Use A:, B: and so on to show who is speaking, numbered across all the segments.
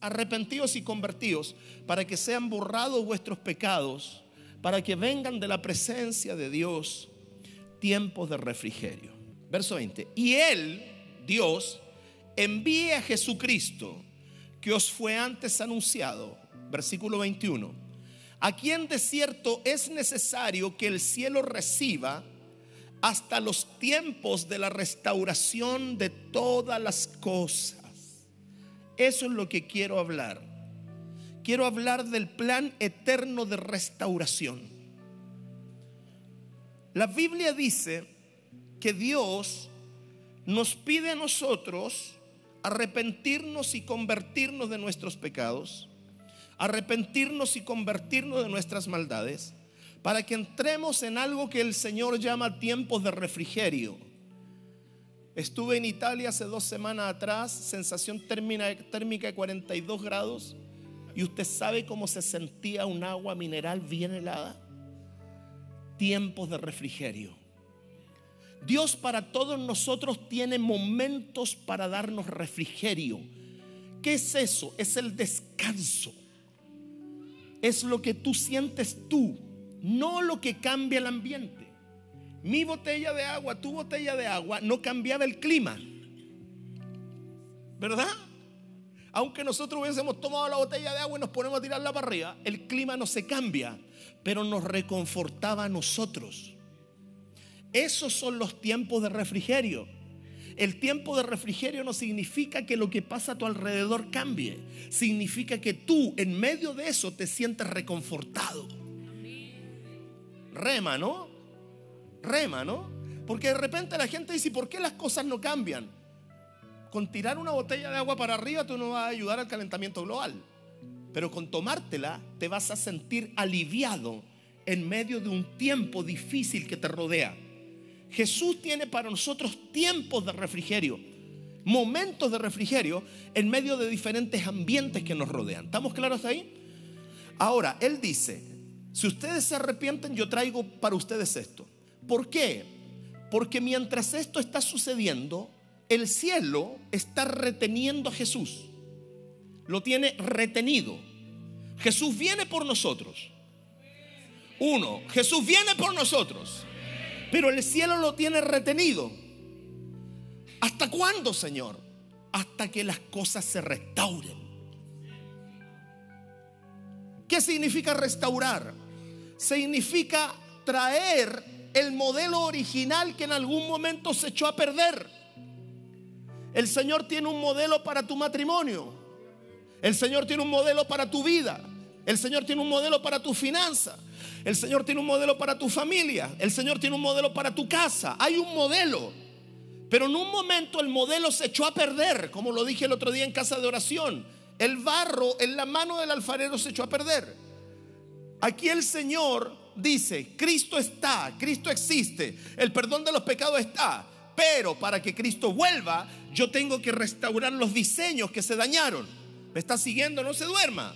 A: Arrepentidos y convertidos para que sean borrados vuestros pecados, para que vengan de la presencia de Dios tiempos de refrigerio. Verso 20. Y Él, Dios, envíe a Jesucristo, que os fue antes anunciado. Versículo 21. A quien de cierto es necesario que el cielo reciba hasta los tiempos de la restauración de todas las cosas eso es lo que quiero hablar. Quiero hablar del plan eterno de restauración. La Biblia dice que Dios nos pide a nosotros arrepentirnos y convertirnos de nuestros pecados, arrepentirnos y convertirnos de nuestras maldades, para que entremos en algo que el Señor llama tiempos de refrigerio Estuve en Italia hace dos semanas atrás, sensación térmica de 42 grados, y usted sabe cómo se sentía un agua mineral bien helada. Tiempos de refrigerio. Dios para todos nosotros tiene momentos para darnos refrigerio. ¿Qué es eso? Es el descanso. Es lo que tú sientes tú, no lo que cambia el ambiente mi botella de agua, tu botella de agua, no cambiaba el clima. ¿Verdad? Aunque nosotros hubiésemos tomado la botella de agua y nos ponemos a tirarla para arriba, el clima no se cambia, pero nos reconfortaba a nosotros. Esos son los tiempos de refrigerio. El tiempo de refrigerio no significa que lo que pasa a tu alrededor cambie. Significa que tú en medio de eso te sientes reconfortado. Rema, ¿no? Rema, ¿no? Porque de repente la gente dice, ¿por qué las cosas no cambian? Con tirar una botella de agua para arriba tú no vas a ayudar al calentamiento global. Pero con tomártela te vas a sentir aliviado en medio de un tiempo difícil que te rodea. Jesús tiene para nosotros tiempos de refrigerio, momentos de refrigerio en medio de diferentes ambientes que nos rodean. ¿Estamos claros ahí? Ahora, Él dice, si ustedes se arrepienten, yo traigo para ustedes esto. ¿Por qué? Porque mientras esto está sucediendo, el cielo está reteniendo a Jesús. Lo tiene retenido. Jesús viene por nosotros. Uno, Jesús viene por nosotros. Pero el cielo lo tiene retenido. ¿Hasta cuándo, Señor? Hasta que las cosas se restauren. ¿Qué significa restaurar? Significa traer el modelo original que en algún momento se echó a perder. El Señor tiene un modelo para tu matrimonio. El Señor tiene un modelo para tu vida. El Señor tiene un modelo para tu finanza. El Señor tiene un modelo para tu familia. El Señor tiene un modelo para tu casa. Hay un modelo. Pero en un momento el modelo se echó a perder, como lo dije el otro día en casa de oración. El barro en la mano del alfarero se echó a perder. Aquí el Señor dice, Cristo está, Cristo existe, el perdón de los pecados está, pero para que Cristo vuelva, yo tengo que restaurar los diseños que se dañaron. ¿Me está siguiendo? No se duerma.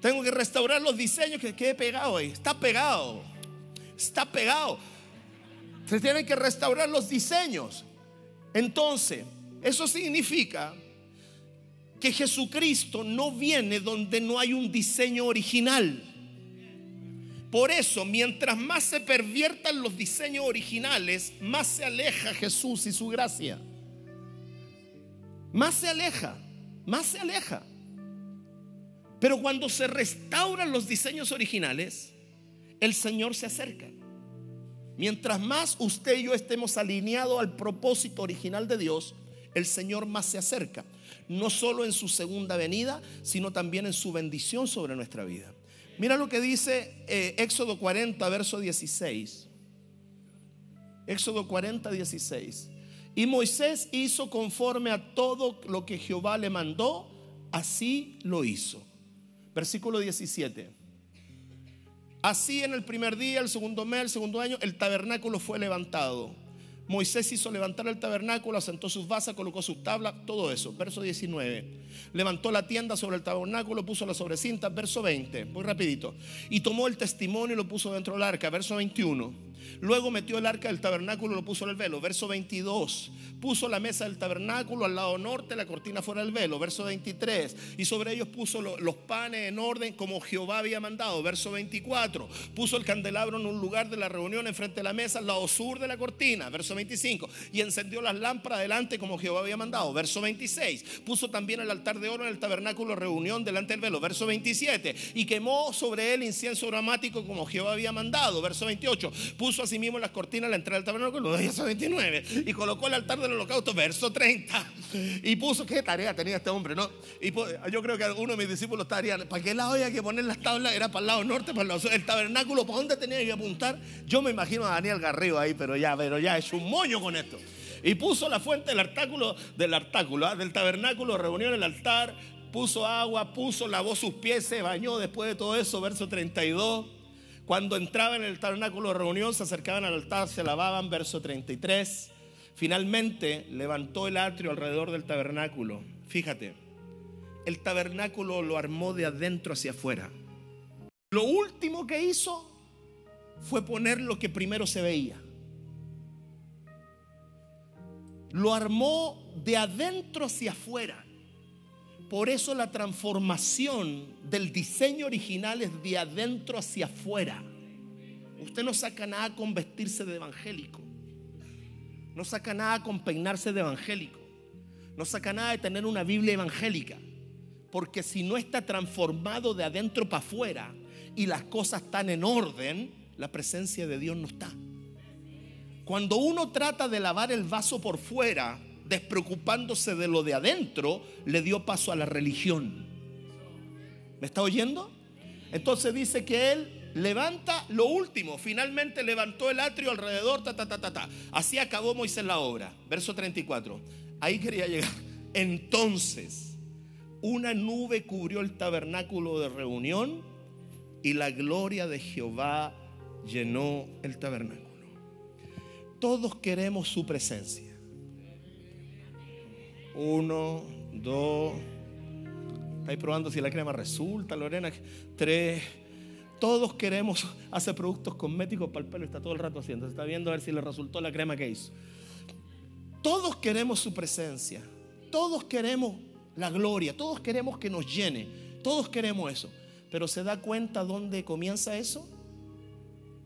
A: Tengo que restaurar los diseños que quede pegado ahí. Está pegado. Está pegado. Se tienen que restaurar los diseños. Entonces, eso significa que Jesucristo no viene donde no hay un diseño original. Por eso, mientras más se perviertan los diseños originales, más se aleja Jesús y su gracia. Más se aleja, más se aleja. Pero cuando se restauran los diseños originales, el Señor se acerca. Mientras más usted y yo estemos alineados al propósito original de Dios, el Señor más se acerca. No solo en su segunda venida, sino también en su bendición sobre nuestra vida. Mira lo que dice eh, Éxodo 40, verso 16. Éxodo 40, 16. Y Moisés hizo conforme a todo lo que Jehová le mandó, así lo hizo. Versículo 17. Así en el primer día, el segundo mes, el segundo año, el tabernáculo fue levantado Moisés hizo levantar el tabernáculo, asentó sus basas, colocó sus tablas, todo eso. Verso 19. Levantó la tienda sobre el tabernáculo, puso la sobrecinta. Verso 20. Muy rapidito. Y tomó el testimonio y lo puso dentro del arca. Verso 21. Luego metió el arca del tabernáculo y lo puso en el velo. Verso 22. Puso la mesa del tabernáculo al lado norte, la cortina fuera del velo. Verso 23. Y sobre ellos puso los panes en orden como Jehová había mandado. Verso 24. Puso el candelabro en un lugar de la reunión enfrente de la mesa al lado sur de la cortina. Verso 25. Y encendió las lámparas delante como Jehová había mandado. Verso 26. Puso también el altar de oro en el tabernáculo reunión delante del velo. Verso 27. Y quemó sobre él incienso aromático como Jehová había mandado. Verso 28. Puso así mismo las cortinas a la entrada del tabernáculo. Verso 29. Y colocó el altar del holocausto. Verso 30. Y puso, qué tarea tenía este hombre, ¿no? Y yo creo que alguno de mis discípulos estaría, ¿para qué lado había que poner las tablas? Era para el lado norte, para el lado sur. El tabernáculo, ¿para dónde tenía que apuntar? Yo me imagino a Daniel Garrido ahí, pero ya, pero ya es un moño con esto. Y puso la fuente del artáculo, del artáculo, ¿ah? del tabernáculo, reunió en el altar, puso agua, puso, lavó sus pies, se bañó después de todo eso, verso 32. Cuando entraban en el tabernáculo de reunión, se acercaban al altar, se lavaban, verso 33. Finalmente levantó el atrio alrededor del tabernáculo. Fíjate, el tabernáculo lo armó de adentro hacia afuera. Lo último que hizo fue poner lo que primero se veía. Lo armó de adentro hacia afuera. Por eso la transformación del diseño original es de adentro hacia afuera. Usted no saca nada con vestirse de evangélico. No saca nada con peinarse de evangélico. No saca nada de tener una Biblia evangélica. Porque si no está transformado de adentro para afuera y las cosas están en orden, la presencia de Dios no está. Cuando uno trata de lavar el vaso por fuera, despreocupándose de lo de adentro, le dio paso a la religión. ¿Me está oyendo? Entonces dice que él levanta lo último, finalmente levantó el atrio alrededor, ta, ta, ta, ta, ta. Así acabó Moisés la obra. Verso 34. Ahí quería llegar. Entonces, una nube cubrió el tabernáculo de reunión y la gloria de Jehová llenó el tabernáculo. Todos queremos su presencia. Uno, dos. Estáis probando si la crema resulta, Lorena. Tres. Todos queremos hacer productos cosméticos para el pelo. Está todo el rato haciendo. está viendo a ver si le resultó la crema que hizo. Todos queremos su presencia. Todos queremos la gloria. Todos queremos que nos llene. Todos queremos eso. Pero ¿se da cuenta dónde comienza eso?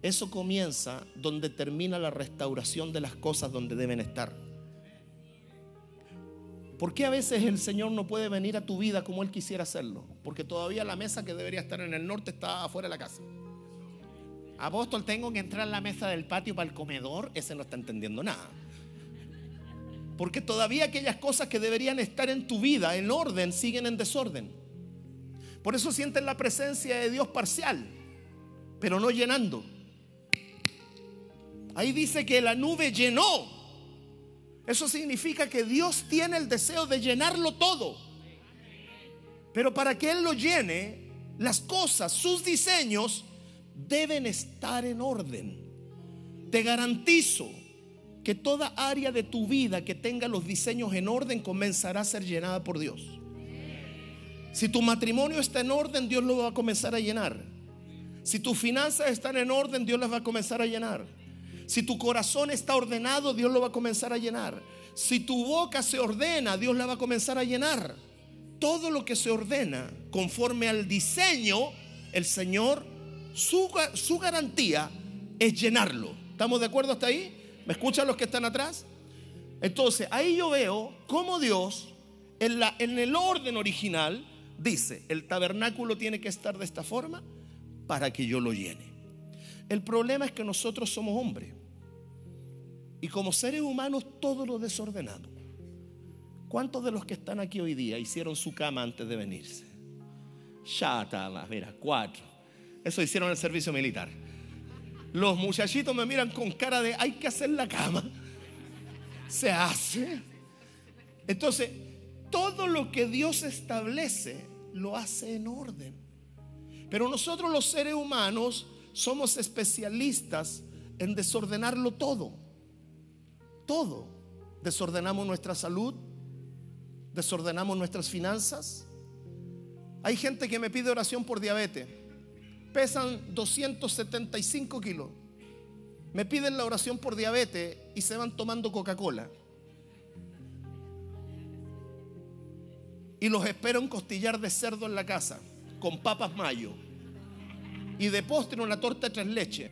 A: Eso comienza donde termina la restauración de las cosas donde deben estar. ¿Por qué a veces el Señor no puede venir a tu vida como Él quisiera hacerlo? Porque todavía la mesa que debería estar en el norte está afuera de la casa. Apóstol, tengo que entrar a la mesa del patio para el comedor. Ese no está entendiendo nada. Porque todavía aquellas cosas que deberían estar en tu vida en orden siguen en desorden. Por eso sienten la presencia de Dios parcial, pero no llenando. Ahí dice que la nube llenó eso significa que Dios tiene el deseo de llenarlo todo. Pero para que Él lo llene, las cosas, sus diseños, deben estar en orden. Te garantizo que toda área de tu vida que tenga los diseños en orden comenzará a ser llenada por Dios. Si tu matrimonio está en orden, Dios lo va a comenzar a llenar. Si tus finanzas están en orden, Dios las va a comenzar a llenar. Si tu corazón está ordenado, Dios lo va a comenzar a llenar. Si tu boca se ordena, Dios la va a comenzar a llenar. Todo lo que se ordena conforme al diseño, el Señor, su, su garantía es llenarlo. ¿Estamos de acuerdo hasta ahí? ¿Me escuchan los que están atrás? Entonces, ahí yo veo cómo Dios, en, la, en el orden original, dice, el tabernáculo tiene que estar de esta forma para que yo lo llene. El problema es que nosotros somos hombres. Y como seres humanos todo lo desordenado. ¿Cuántos de los que están aquí hoy día hicieron su cama antes de venirse? Chata, mira, cuatro. Eso hicieron en el servicio militar. Los muchachitos me miran con cara de hay que hacer la cama. Se hace. Entonces, todo lo que Dios establece lo hace en orden. Pero nosotros los seres humanos somos especialistas en desordenarlo todo todo. Desordenamos nuestra salud, desordenamos nuestras finanzas. Hay gente que me pide oración por diabetes. Pesan 275 kilos. me piden la oración por diabetes y se van tomando Coca-Cola. Y los espero un costillar de cerdo en la casa, con papas mayo. Y de postre una torta de tres leches.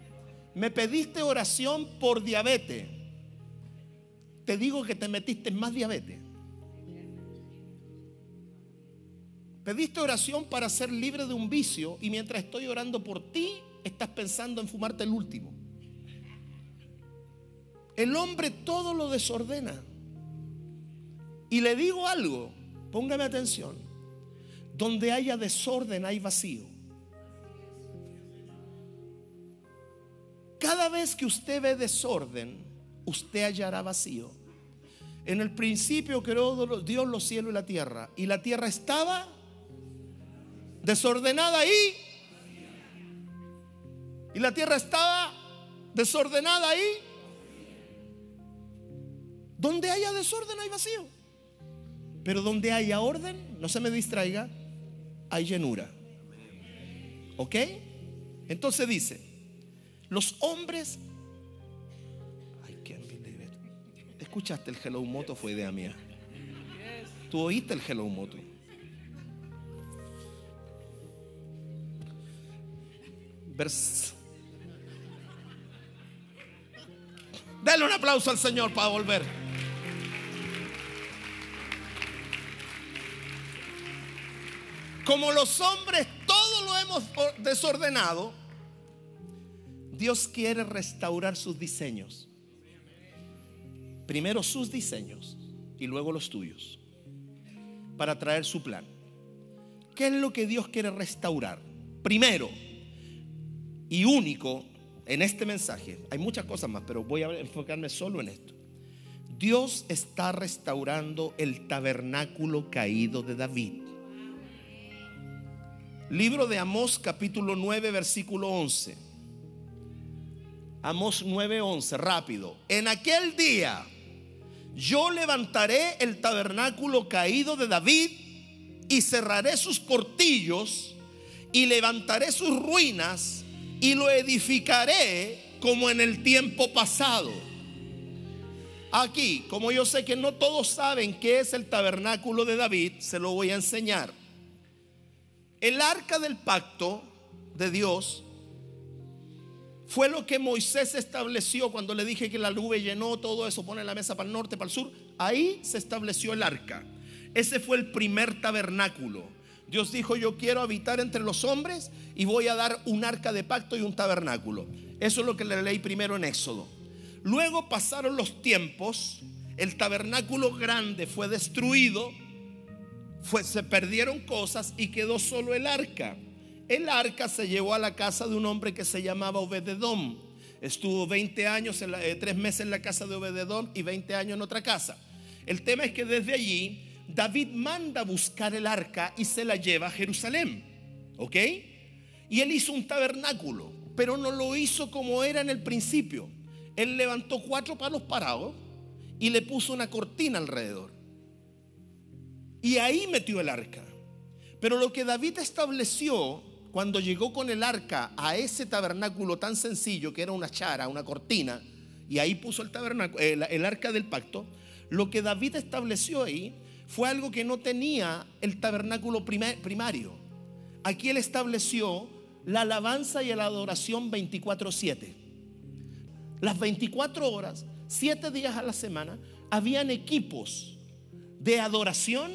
A: Me pediste oración por diabetes. Te digo que te metiste en más diabetes. Pediste oración para ser libre de un vicio y mientras estoy orando por ti, estás pensando en fumarte el último. El hombre todo lo desordena. Y le digo algo, póngame atención. Donde haya desorden hay vacío. Cada vez que usted ve desorden, usted hallará vacío. En el principio creó Dios los cielos y la tierra. Y la tierra estaba desordenada ahí. Y la tierra estaba desordenada ahí. Donde haya desorden hay vacío. Pero donde haya orden, no se me distraiga, hay llenura. ¿Ok? Entonces dice, los hombres... Escuchaste el Hello Moto, fue idea mía. Tú oíste el Hello Moto. Vers... Dale un aplauso al Señor para volver. Como los hombres todo lo hemos desordenado, Dios quiere restaurar sus diseños. Primero sus diseños y luego los tuyos. Para traer su plan. ¿Qué es lo que Dios quiere restaurar? Primero y único en este mensaje, hay muchas cosas más, pero voy a enfocarme solo en esto. Dios está restaurando el tabernáculo caído de David. Libro de Amós capítulo 9 versículo 11. Amós 9, 11, rápido. En aquel día yo levantaré el tabernáculo caído de David y cerraré sus portillos y levantaré sus ruinas y lo edificaré como en el tiempo pasado. Aquí, como yo sé que no todos saben qué es el tabernáculo de David, se lo voy a enseñar. El arca del pacto de Dios fue lo que Moisés estableció cuando le dije que la nube llenó todo eso, pone la mesa para el norte, para el sur. Ahí se estableció el arca. Ese fue el primer tabernáculo. Dios dijo, yo quiero habitar entre los hombres y voy a dar un arca de pacto y un tabernáculo. Eso es lo que le leí primero en Éxodo. Luego pasaron los tiempos, el tabernáculo grande fue destruido se perdieron cosas y quedó solo el arca. El arca se llevó a la casa de un hombre que se llamaba Obededom. Estuvo 20 años, en eh, tres meses en la casa de Obededom y 20 años en otra casa. El tema es que desde allí David manda buscar el arca y se la lleva a Jerusalén. ¿Ok? Y él hizo un tabernáculo, pero no lo hizo como era en el principio. Él levantó cuatro palos parados y le puso una cortina alrededor. Y ahí metió el arca. Pero lo que David estableció cuando llegó con el arca a ese tabernáculo tan sencillo que era una chara, una cortina, y ahí puso el tabernáculo, el, arca del pacto, lo que David estableció ahí fue algo que no tenía el tabernáculo primario. Aquí él estableció la alabanza y la adoración 24/7. Las 24 horas, 7 días a la semana, habían equipos de adoración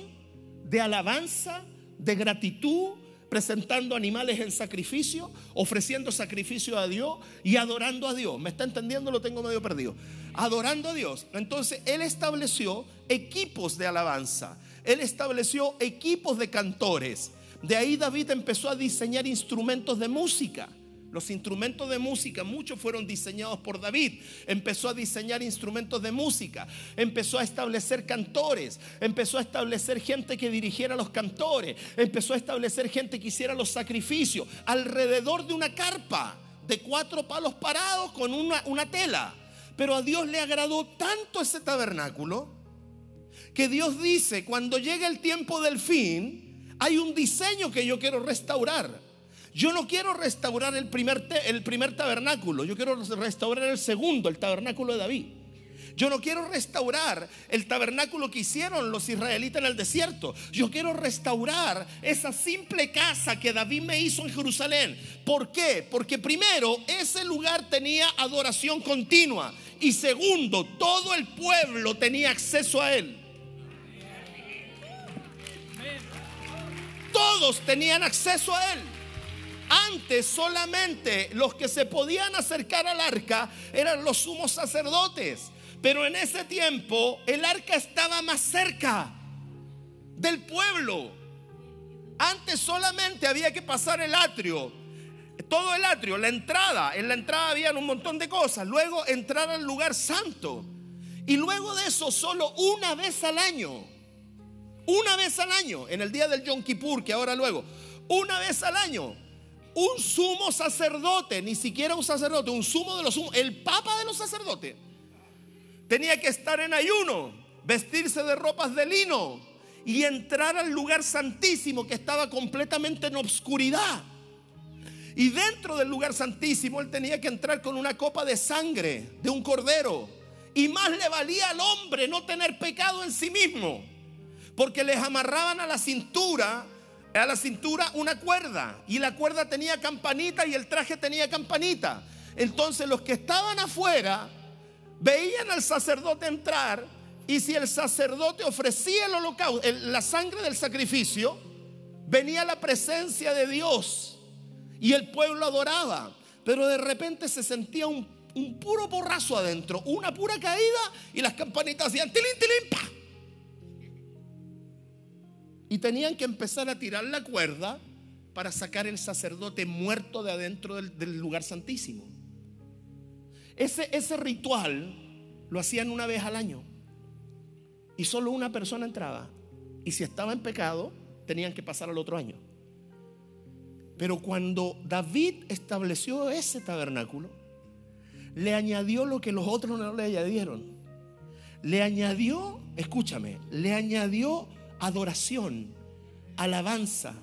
A: de alabanza, de gratitud, presentando animales en sacrificio, ofreciendo sacrificio a Dios y adorando a Dios. ¿Me está entendiendo? Lo tengo medio perdido. Adorando a Dios. Entonces, Él estableció equipos de alabanza. Él estableció equipos de cantores. De ahí David empezó a diseñar instrumentos de música. Los instrumentos de música, muchos fueron diseñados por David. Empezó a diseñar instrumentos de música. Empezó a establecer cantores. Empezó a establecer gente que dirigiera los cantores. Empezó a establecer gente que hiciera los sacrificios alrededor de una carpa de cuatro palos parados con una, una tela. Pero a Dios le agradó tanto ese tabernáculo que Dios dice, cuando llegue el tiempo del fin, hay un diseño que yo quiero restaurar. Yo no quiero restaurar el primer, el primer tabernáculo, yo quiero restaurar el segundo, el tabernáculo de David. Yo no quiero restaurar el tabernáculo que hicieron los israelitas en el desierto. Yo quiero restaurar esa simple casa que David me hizo en Jerusalén. ¿Por qué? Porque primero, ese lugar tenía adoración continua. Y segundo, todo el pueblo tenía acceso a él. Todos tenían acceso a él. Antes solamente los que se podían acercar al arca eran los sumos sacerdotes. Pero en ese tiempo el arca estaba más cerca del pueblo. Antes solamente había que pasar el atrio. Todo el atrio, la entrada. En la entrada habían un montón de cosas. Luego entrar al lugar santo. Y luego de eso solo una vez al año. Una vez al año. En el día del Yom Kippur, que ahora luego. Una vez al año un sumo sacerdote, ni siquiera un sacerdote, un sumo de los sumos, el papa de los sacerdotes, tenía que estar en ayuno, vestirse de ropas de lino y entrar al lugar santísimo que estaba completamente en obscuridad. Y dentro del lugar santísimo él tenía que entrar con una copa de sangre de un cordero. Y más le valía al hombre no tener pecado en sí mismo. Porque les amarraban a la cintura a la cintura una cuerda y la cuerda tenía campanita y el traje tenía campanita. Entonces los que estaban afuera veían al sacerdote entrar y si el sacerdote ofrecía el holocausto, la sangre del sacrificio, venía la presencia de Dios y el pueblo adoraba. Pero de repente se sentía un, puro borrazo adentro, una pura caída y las campanitas hacían tilín, tilín, y tenían que empezar a tirar la cuerda para sacar el sacerdote muerto de adentro del, lugar santísimo. Ese, ese ritual lo hacían una vez al año. Y solo una persona entraba. Y si estaba en pecado, tenían que pasar al otro año. Pero cuando David estableció ese tabernáculo, le añadió lo que los otros no le añadieron. Le añadió, escúchame, le añadió adoración, alabanza,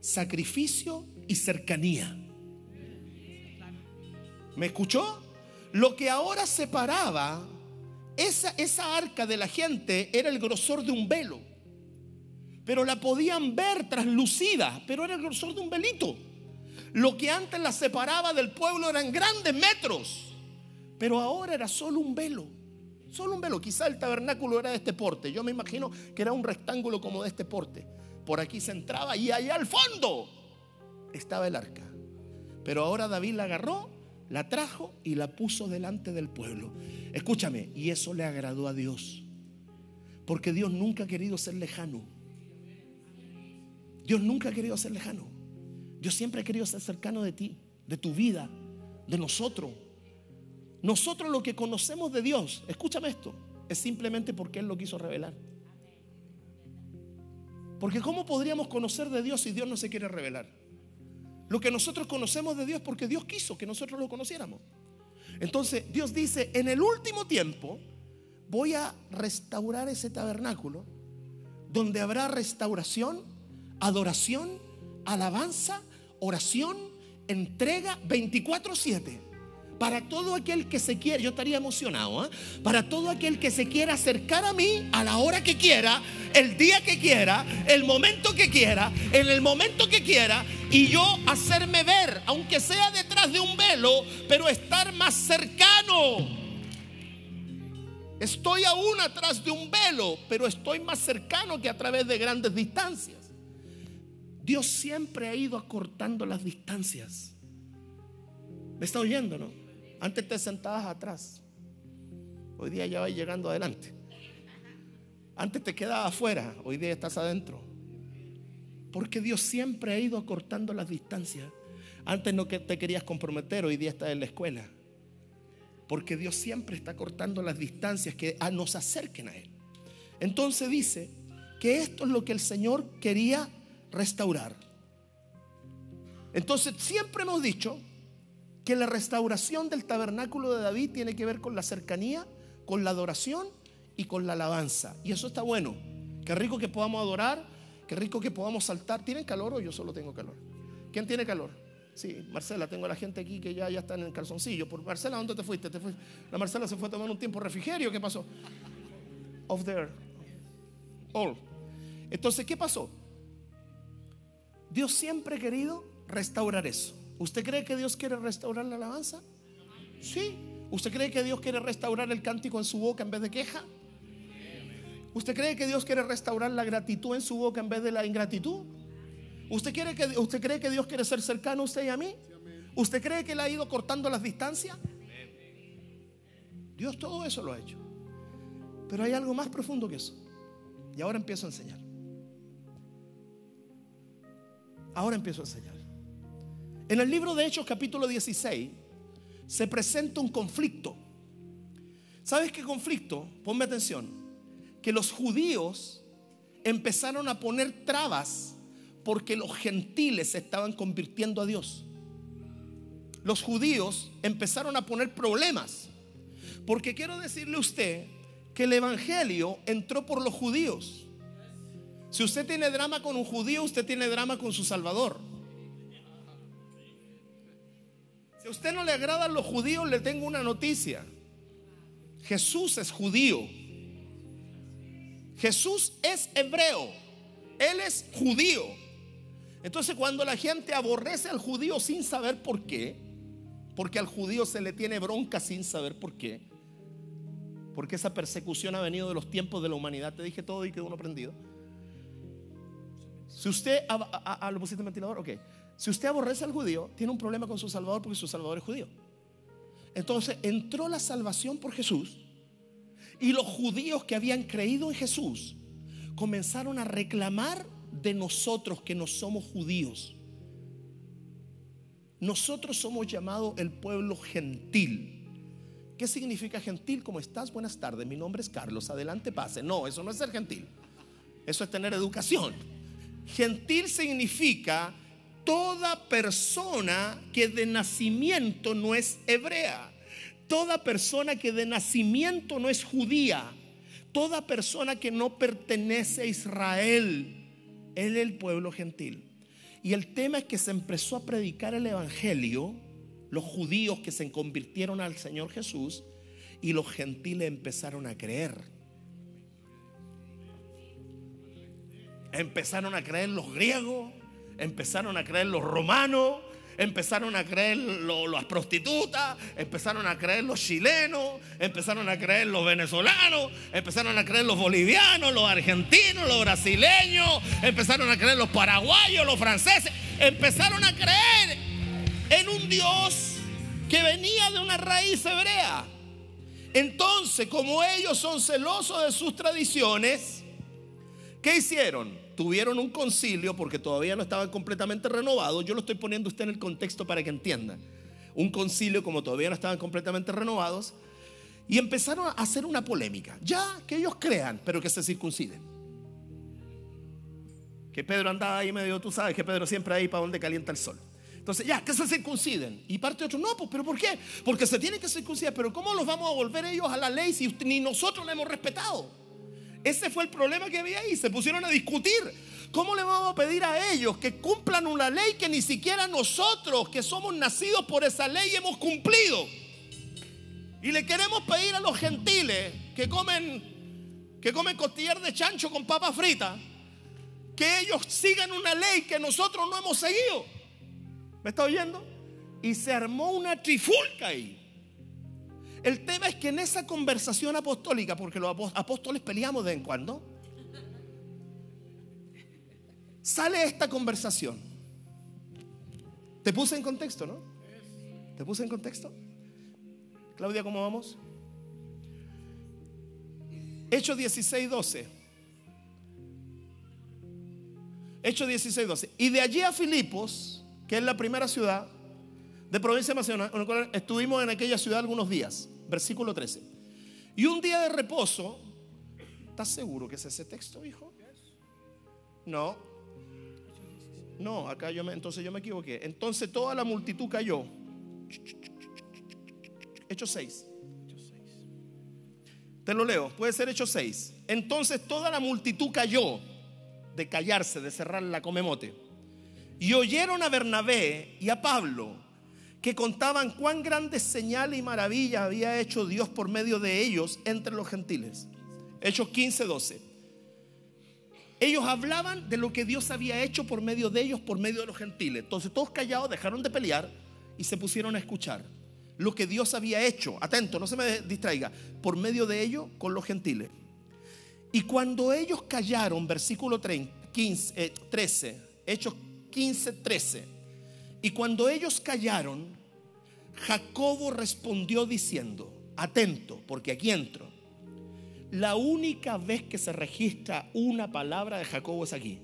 A: sacrificio y cercanía. ¿Me escuchó? Lo que ahora separaba esa, esa arca de la gente era el grosor de un velo. Pero la podían ver traslucida, pero era el grosor de un velito. Lo que antes la separaba del pueblo eran grandes metros, pero ahora era solo un velo. Solo un velo. Quizá el tabernáculo era de este porte. Yo me imagino que era un rectángulo como de este porte. Por aquí se entraba y allá al fondo estaba el arca. Pero ahora David la agarró, la trajo y la puso delante del pueblo. Escúchame, y eso le agradó a Dios. Porque Dios nunca ha querido ser lejano. Dios nunca ha querido ser lejano. Dios siempre ha querido ser cercano de ti, de tu vida, de nosotros. Nosotros lo que conocemos de Dios, escúchame esto, es simplemente porque Él lo quiso revelar. Porque ¿cómo podríamos conocer de Dios si Dios no se quiere revelar? Lo que nosotros conocemos de Dios porque Dios quiso que nosotros lo conociéramos. Entonces Dios dice, en el último tiempo voy a restaurar ese tabernáculo donde habrá restauración, adoración, alabanza, oración, entrega 24/7 para todo aquel que se quiera, yo estaría emocionado, ¿eh? para todo aquel que se quiera acercar a mí a la hora que quiera, el día que quiera, el momento que quiera, en el momento que quiera, y yo hacerme ver, aunque sea detrás de un velo, pero estar más cercano. Estoy aún atrás de un velo, pero estoy más cercano que a través de grandes distancias. Dios siempre ha ido acortando las distancias. ¿Me está oyendo, no? Antes te sentabas atrás. Hoy día ya vas llegando adelante. Antes te quedabas afuera. Hoy día estás adentro. Porque Dios siempre ha ido acortando las distancias. Antes no te querías comprometer, hoy día estás en la escuela. Porque Dios siempre está cortando las distancias que nos acerquen a Él. Entonces dice que esto es lo que el Señor quería restaurar. Entonces siempre hemos dicho que la restauración del tabernáculo de David tiene que ver con la cercanía, con la adoración y con la alabanza. Y eso está bueno. Qué rico que podamos adorar, qué rico que podamos saltar. ¿Tienen calor o yo solo tengo calor? ¿Quién tiene calor? Sí, Marcela, tengo a la gente aquí que ya, ya están en el calzoncillo. Por Marcela, ¿dónde te fuiste? ¿Te fuiste? La Marcela se fue a tomar un tiempo refrigerio. ¿Qué pasó? Off there. All. Entonces, ¿qué pasó? Dios siempre ha querido restaurar eso. ¿Usted cree que Dios quiere restaurar la alabanza? Sí. ¿Usted cree que Dios quiere restaurar el cántico en su boca en vez de queja? ¿Usted cree que Dios quiere restaurar la gratitud en su boca en vez de la ingratitud? ¿Usted, quiere que, ¿Usted cree que Dios quiere ser cercano a usted y a mí? ¿Usted cree que Él ha ido cortando las distancias? Dios todo eso lo ha hecho. Pero hay algo más profundo que eso. Y ahora empiezo a enseñar. Ahora empiezo a enseñar. En el libro de Hechos capítulo 16 se presenta un conflicto. ¿Sabes qué conflicto? Ponme atención. Que los judíos empezaron a poner trabas porque los gentiles se estaban convirtiendo a Dios. Los judíos empezaron a poner problemas. Porque quiero decirle a usted que el Evangelio entró por los judíos. Si usted tiene drama con un judío, usted tiene drama con su Salvador. Si a usted no le agradan los judíos, le tengo una noticia. Jesús es judío. Jesús es hebreo. Él es judío. Entonces cuando la gente aborrece al judío sin saber por qué, porque al judío se le tiene bronca sin saber por qué, porque esa persecución ha venido de los tiempos de la humanidad, te dije todo y quedó uno prendido. Si usted, a, lo pusiste ventilador, ok. Si usted aborrece al judío, tiene un problema con su Salvador porque su Salvador es judío. Entonces entró la salvación por Jesús y los judíos que habían creído en Jesús comenzaron a reclamar de nosotros que no somos judíos. Nosotros somos llamados el pueblo gentil. ¿Qué significa gentil? ¿Cómo estás? Buenas tardes, mi nombre es Carlos, adelante pase. No, eso no es ser gentil. Eso es tener educación. Gentil significa toda persona que de nacimiento no es hebrea, toda persona que de nacimiento no es judía, toda persona que no pertenece a Israel, es el pueblo gentil. Y el tema es que se empezó a predicar el Evangelio, los judíos que se convirtieron al Señor Jesús y los gentiles empezaron a creer. Empezaron a creer los griegos, empezaron a creer los romanos, empezaron a creer las prostitutas, empezaron a creer los chilenos, empezaron a creer los venezolanos, empezaron a creer los bolivianos, los argentinos, los brasileños, empezaron a creer los paraguayos, los franceses, empezaron a creer en un Dios que venía de una raíz hebrea. Entonces, como ellos son celosos de sus tradiciones, ¿qué hicieron? Tuvieron un concilio porque todavía no estaban completamente renovados. Yo lo estoy poniendo usted en el contexto para que entienda. Un concilio como todavía no estaban completamente renovados. Y empezaron a hacer una polémica. Ya que ellos crean, pero que se circunciden. Que Pedro andaba ahí medio, tú sabes que Pedro siempre ahí para donde calienta el sol. Entonces, ya, que se circunciden. Y parte otro, no, pues, pero ¿por qué? Porque se tienen que circuncidar. Pero ¿cómo los vamos a volver ellos a la ley si ni nosotros la hemos respetado? Ese fue el problema que había ahí. Se pusieron a discutir. ¿Cómo le vamos a pedir a ellos que cumplan una ley que ni siquiera nosotros, que somos nacidos por esa ley, hemos cumplido? Y le queremos pedir a los gentiles que comen, que comen costillar de chancho con papa frita, que ellos sigan una ley que nosotros no hemos seguido. ¿Me está oyendo? Y se armó una trifulca ahí. El tema es que en esa conversación apostólica, porque los apóstoles peleamos de en cuando, sale esta conversación. Te puse en contexto, ¿no? ¿Te puse en contexto? Claudia, ¿cómo vamos? Hechos 16, 12. Hechos 16, 12. Y de allí a Filipos, que es la primera ciudad de provincia de Macedonia, estuvimos en aquella ciudad algunos días versículo 13. Y un día de reposo, ¿estás seguro que es ese texto, hijo? No. No, acá yo me, entonces yo me equivoqué. Entonces toda la multitud cayó. Hechos 6. Te lo leo, puede ser Hechos 6. Entonces toda la multitud cayó de callarse, de cerrar la comemote. Y oyeron a Bernabé y a Pablo que contaban cuán grandes señales y maravillas había hecho Dios por medio de ellos entre los gentiles. Hechos 15, 12. Ellos hablaban de lo que Dios había hecho por medio de ellos, por medio de los gentiles. Entonces todos callados dejaron de pelear y se pusieron a escuchar lo que Dios había hecho. Atento, no se me distraiga. Por medio de ellos con los gentiles. Y cuando ellos callaron, versículo 15, 13, eh, Hechos 15, 13. Y cuando ellos callaron, Jacobo respondió diciendo, atento, porque aquí entro. La única vez que se registra una palabra de Jacobo es aquí.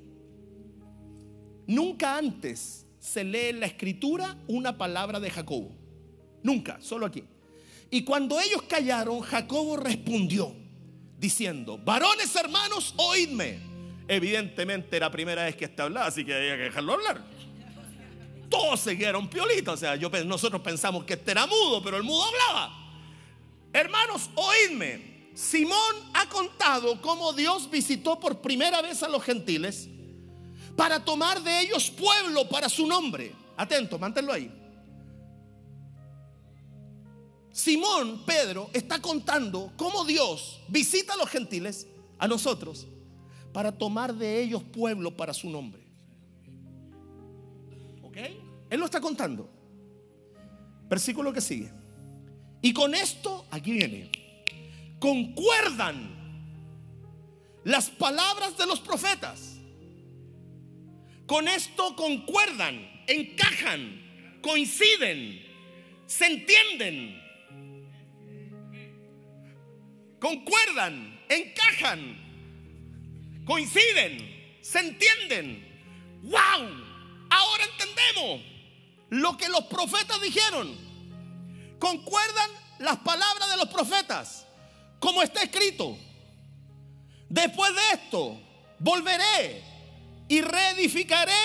A: Nunca antes se lee en la escritura una palabra de Jacobo. Nunca, solo aquí. Y cuando ellos callaron, Jacobo respondió diciendo, varones hermanos, oídme. Evidentemente era la primera vez que está hablando, así que había que dejarlo hablar. Todos seguían piolito, o sea, nosotros pensamos que este era mudo, pero el mudo hablaba. Hermanos, oídme. Simón ha contado cómo Dios visitó por primera vez a los gentiles para tomar de ellos pueblo para su nombre. Atento, manténlo ahí. Simón, Pedro, está contando cómo Dios visita a los gentiles, a nosotros, para tomar de ellos pueblo para su nombre. ¿Ok? Él lo está contando. Versículo que sigue. Y con esto, aquí viene, concuerdan las palabras de los profetas. Con esto concuerdan, encajan, coinciden, se entienden concuerdan, encajan, coinciden, se entienden. ¡Wow! Ahora entendemos lo que los profetas dijeron. Concuerdan las palabras de los profetas, como está escrito. Después de esto, volveré y reedificaré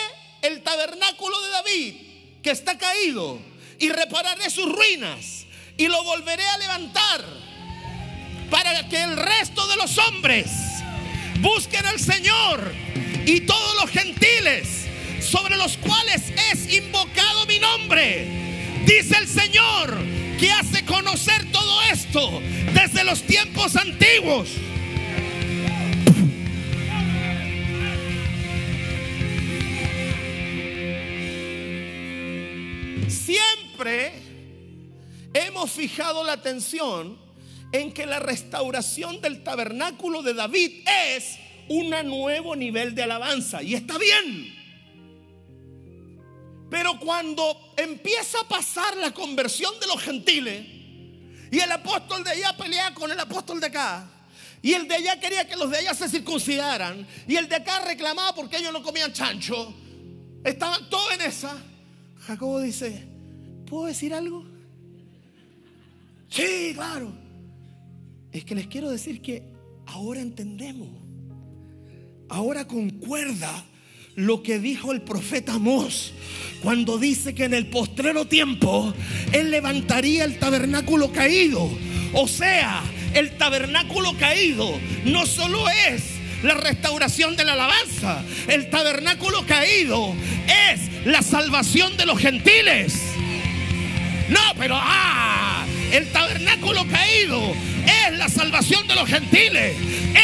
A: el tabernáculo de David, que está caído, y repararé sus ruinas, y lo volveré a levantar para que el resto de los hombres busquen al Señor y todos los gentiles sobre los cuales es invocado mi nombre. Dice el Señor que hace conocer todo esto desde los tiempos antiguos. Siempre hemos fijado la atención en que la restauración del tabernáculo de David es un nuevo nivel de alabanza. Y está bien. Pero cuando empieza a pasar la conversión de los gentiles y el apóstol de allá pelea con el apóstol de acá, y el de allá quería que los de allá se circuncidaran, y el de acá reclamaba porque ellos no comían chancho, estaban todos en esa. Jacobo dice, ¿puedo decir algo? Sí, claro. Es que les quiero decir que ahora entendemos. Ahora concuerda lo que dijo el profeta Amós cuando dice que en el postrero tiempo él levantaría el tabernáculo caído. O sea, el tabernáculo caído no solo es la restauración de la alabanza, el tabernáculo caído es la salvación de los gentiles. No, pero ah, el tabernáculo caído es la salvación de los gentiles.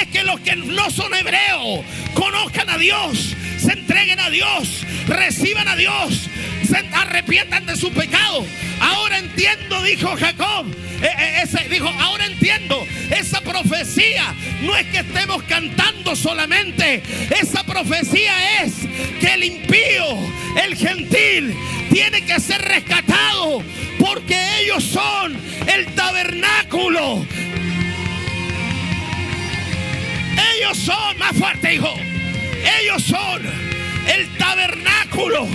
A: Es que los que no son hebreos conozcan a Dios, se entreguen a Dios, reciban a Dios, se arrepientan de su pecado. Ahora entiendo, dijo Jacob. Eh, eh, ese, dijo, ahora entiendo, esa profecía no es que estemos cantando solamente, esa profecía es que el impío, el gentil, tiene que ser rescatado porque ellos son el tabernáculo. Ellos son, más fuerte hijo, ellos son el tabernáculo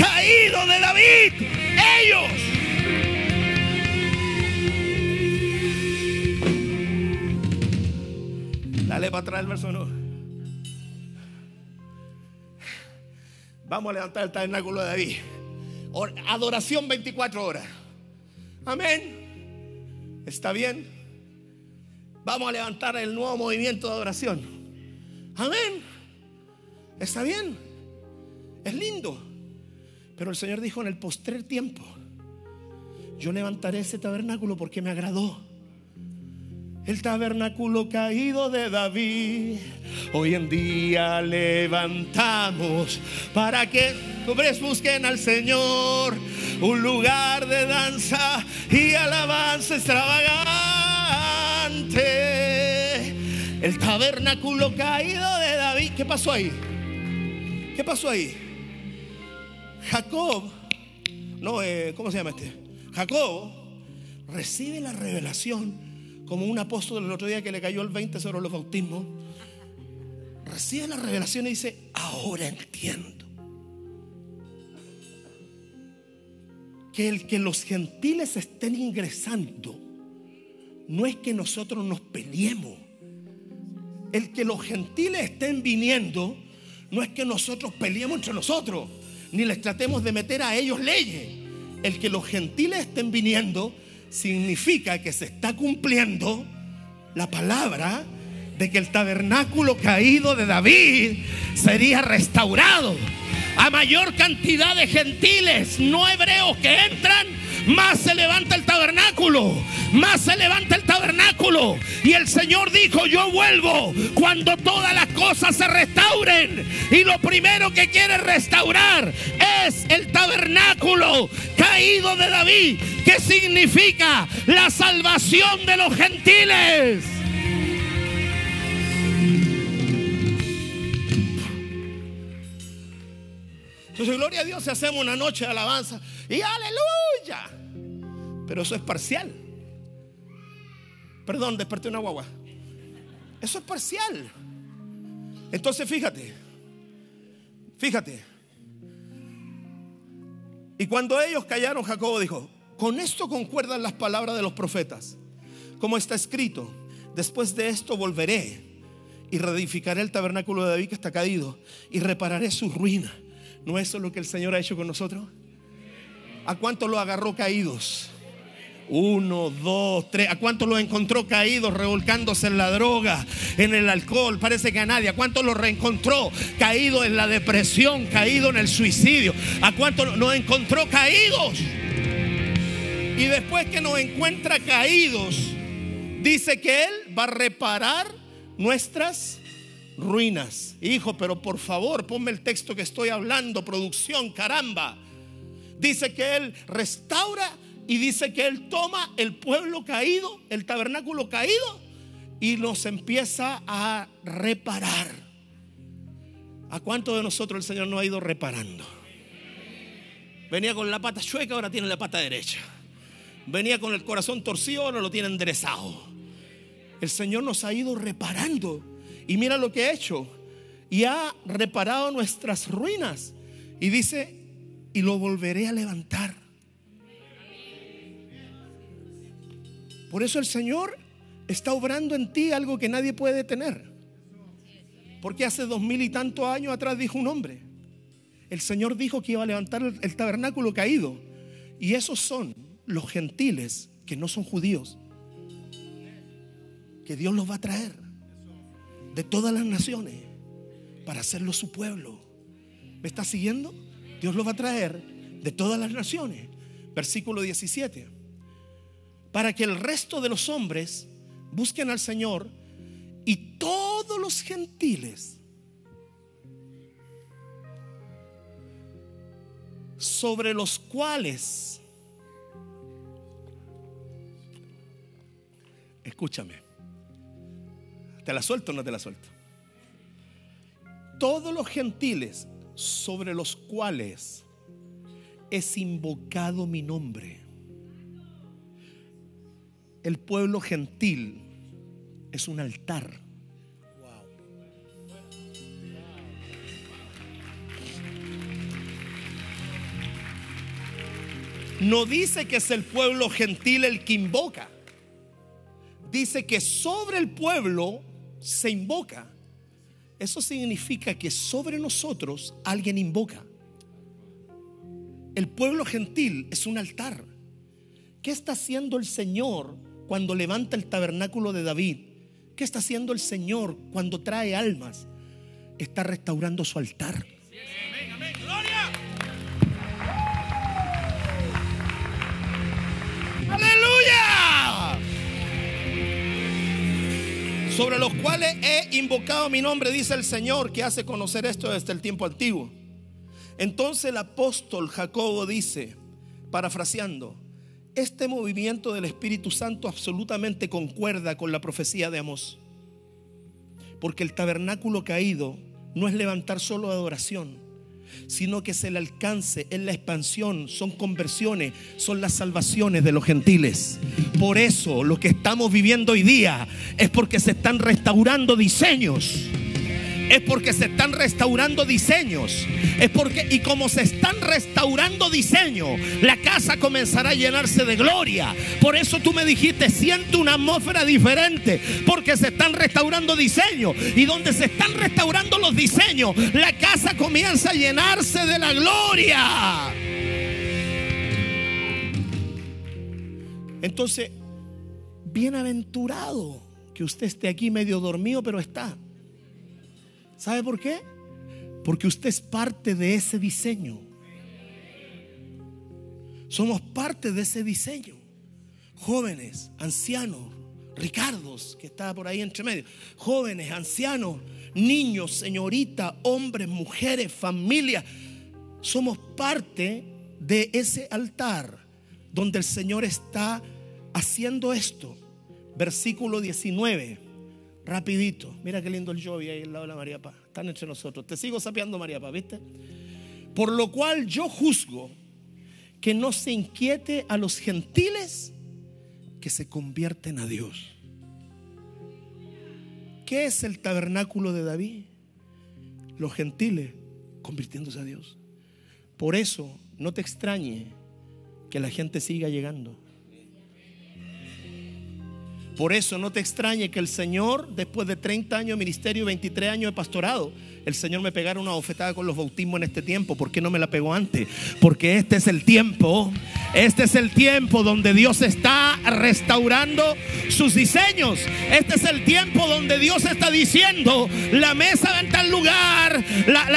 A: caído de David. Ellos. Dale para atrás el verso 1. Vamos a levantar el tabernáculo de David. Adoración 24 horas. Amén. ¿Está bien? Vamos a levantar el nuevo movimiento de adoración. Amén. ¿Está bien? Es lindo. Pero el Señor dijo en el postrer tiempo, yo levantaré ese tabernáculo porque me agradó. El tabernáculo caído de David, hoy en día levantamos para que hombres busquen al Señor un lugar de danza y alabanza extravagante. El tabernáculo caído de David. ¿Qué pasó ahí? ¿Qué pasó ahí? Jacob, no, eh, ¿cómo se llama este? Jacob recibe la revelación como un apóstol el otro día que le cayó el 20 sobre los bautismos, recibe la revelación y dice, ahora entiendo. Que el que los gentiles estén ingresando no es que nosotros nos peleemos. El que los gentiles estén viniendo no es que nosotros peleemos entre nosotros, ni les tratemos de meter a ellos leyes. El que los gentiles estén viniendo significa que se está cumpliendo la palabra de que el tabernáculo caído de David sería restaurado. A mayor cantidad de gentiles no hebreos que entran, más se levanta el tabernáculo, más se levanta el tabernáculo. Y el Señor dijo, yo vuelvo cuando todas las cosas se restauren. Y lo primero que quiere restaurar es el tabernáculo caído de David, que significa la salvación de los gentiles. A Dios, si hacemos una noche de alabanza y aleluya. Pero eso es parcial. Perdón, desperté una guagua. Eso es parcial. Entonces, fíjate, fíjate. Y cuando ellos callaron, Jacobo dijo, con esto concuerdan las palabras de los profetas. Como está escrito, después de esto volveré y reedificaré el tabernáculo de David que está caído y repararé su ruina ¿No es eso lo que el Señor ha hecho con nosotros? ¿A cuántos lo agarró caídos? Uno, dos, tres. ¿A cuántos lo encontró caídos, revolcándose en la droga, en el alcohol? Parece que a nadie. ¿A cuántos lo reencontró caído en la depresión, caído en el suicidio? ¿A cuántos nos encontró caídos? Y después que nos encuentra caídos, dice que Él va a reparar nuestras ruinas. Hijo, pero por favor, ponme el texto que estoy hablando, producción, caramba. Dice que Él restaura y dice que Él toma el pueblo caído, el tabernáculo caído, y nos empieza a reparar. ¿A cuánto de nosotros el Señor nos ha ido reparando? Venía con la pata chueca, ahora tiene la pata derecha. Venía con el corazón torcido, ahora lo tiene enderezado. El Señor nos ha ido reparando. Y mira lo que ha hecho. Y ha reparado nuestras ruinas. Y dice, y lo volveré a levantar. Por eso el Señor está obrando en ti algo que nadie puede detener. Porque hace dos mil y tantos años atrás dijo un hombre. El Señor dijo que iba a levantar el tabernáculo caído. Y esos son los gentiles que no son judíos. Que Dios los va a traer de todas las naciones para hacerlo su pueblo. ¿Me está siguiendo? Dios lo va a traer de todas las naciones. Versículo 17. Para que el resto de los hombres busquen al Señor y todos los gentiles sobre los cuales, escúchame, ¿Te la suelto o no te la suelto? Todos los gentiles sobre los cuales es invocado mi nombre. El pueblo gentil es un altar. No dice que es el pueblo gentil el que invoca. Dice que sobre el pueblo se invoca, eso significa que sobre nosotros alguien invoca. El pueblo gentil es un altar. ¿Qué está haciendo el Señor cuando levanta el tabernáculo de David? ¿Qué está haciendo el Señor cuando trae almas? Está restaurando su altar. ¡Aleluya! Sobre los cuales he invocado mi nombre, dice el Señor, que hace conocer esto desde el tiempo antiguo. Entonces el apóstol Jacobo dice, parafraseando, este movimiento del Espíritu Santo absolutamente concuerda con la profecía de Amós. Porque el tabernáculo caído no es levantar solo adoración, sino que es el alcance, es la expansión, son conversiones, son las salvaciones de los gentiles. Por eso lo que estamos viviendo hoy día es porque se están restaurando diseños es porque se están restaurando diseños. Es porque, y como se están restaurando diseños, la casa comenzará a llenarse de gloria. Por eso tú me dijiste, siento una atmósfera diferente, porque se están restaurando diseños. Y donde se están restaurando los diseños, la casa comienza a llenarse de la gloria. Entonces, bienaventurado que usted esté aquí medio dormido, pero está. ¿Sabe por qué? Porque usted es parte de ese diseño. Somos parte de ese diseño. Jóvenes, ancianos, Ricardos, que está por ahí entre medio. Jóvenes, ancianos, niños, señorita, hombres, mujeres, familias. Somos parte de ese altar donde el Señor está haciendo esto. Versículo 19. Rapidito. Mira qué lindo el Jovi ahí al lado de la María Paz. Están entre nosotros. Te sigo sapeando, María Paz, ¿viste? Por lo cual yo juzgo que no se inquiete a los gentiles que se convierten a Dios. ¿Qué es el tabernáculo de David? Los gentiles convirtiéndose a Dios. Por eso no te extrañe que la gente siga llegando. Por eso no te extrañe que el Señor, después de 30 años de ministerio y 23 años de pastorado, el Señor me pegara una bofetada con los bautismos en este tiempo. ¿Por qué no me la pegó antes? Porque este es el tiempo, este es el tiempo donde Dios está restaurando sus diseños. Este es el tiempo donde Dios está diciendo, la mesa va en tal lugar,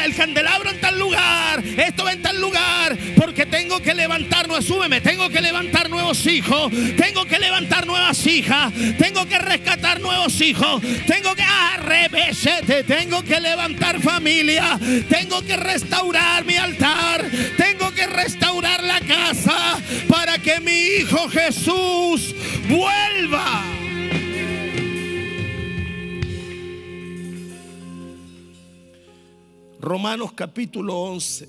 A: el candelabro en tal lugar, esto va en tal lugar, porque tengo que levantar, tengo que levantar nuevos hijos, tengo que levantar nuevas hijas, tengo que rescatar nuevos hijos, tengo que arrebesete, tengo que levantar familia, tengo que restaurar mi altar, tengo que restaurar la casa para que mi hijo Jesús vuelva. Romanos capítulo 11.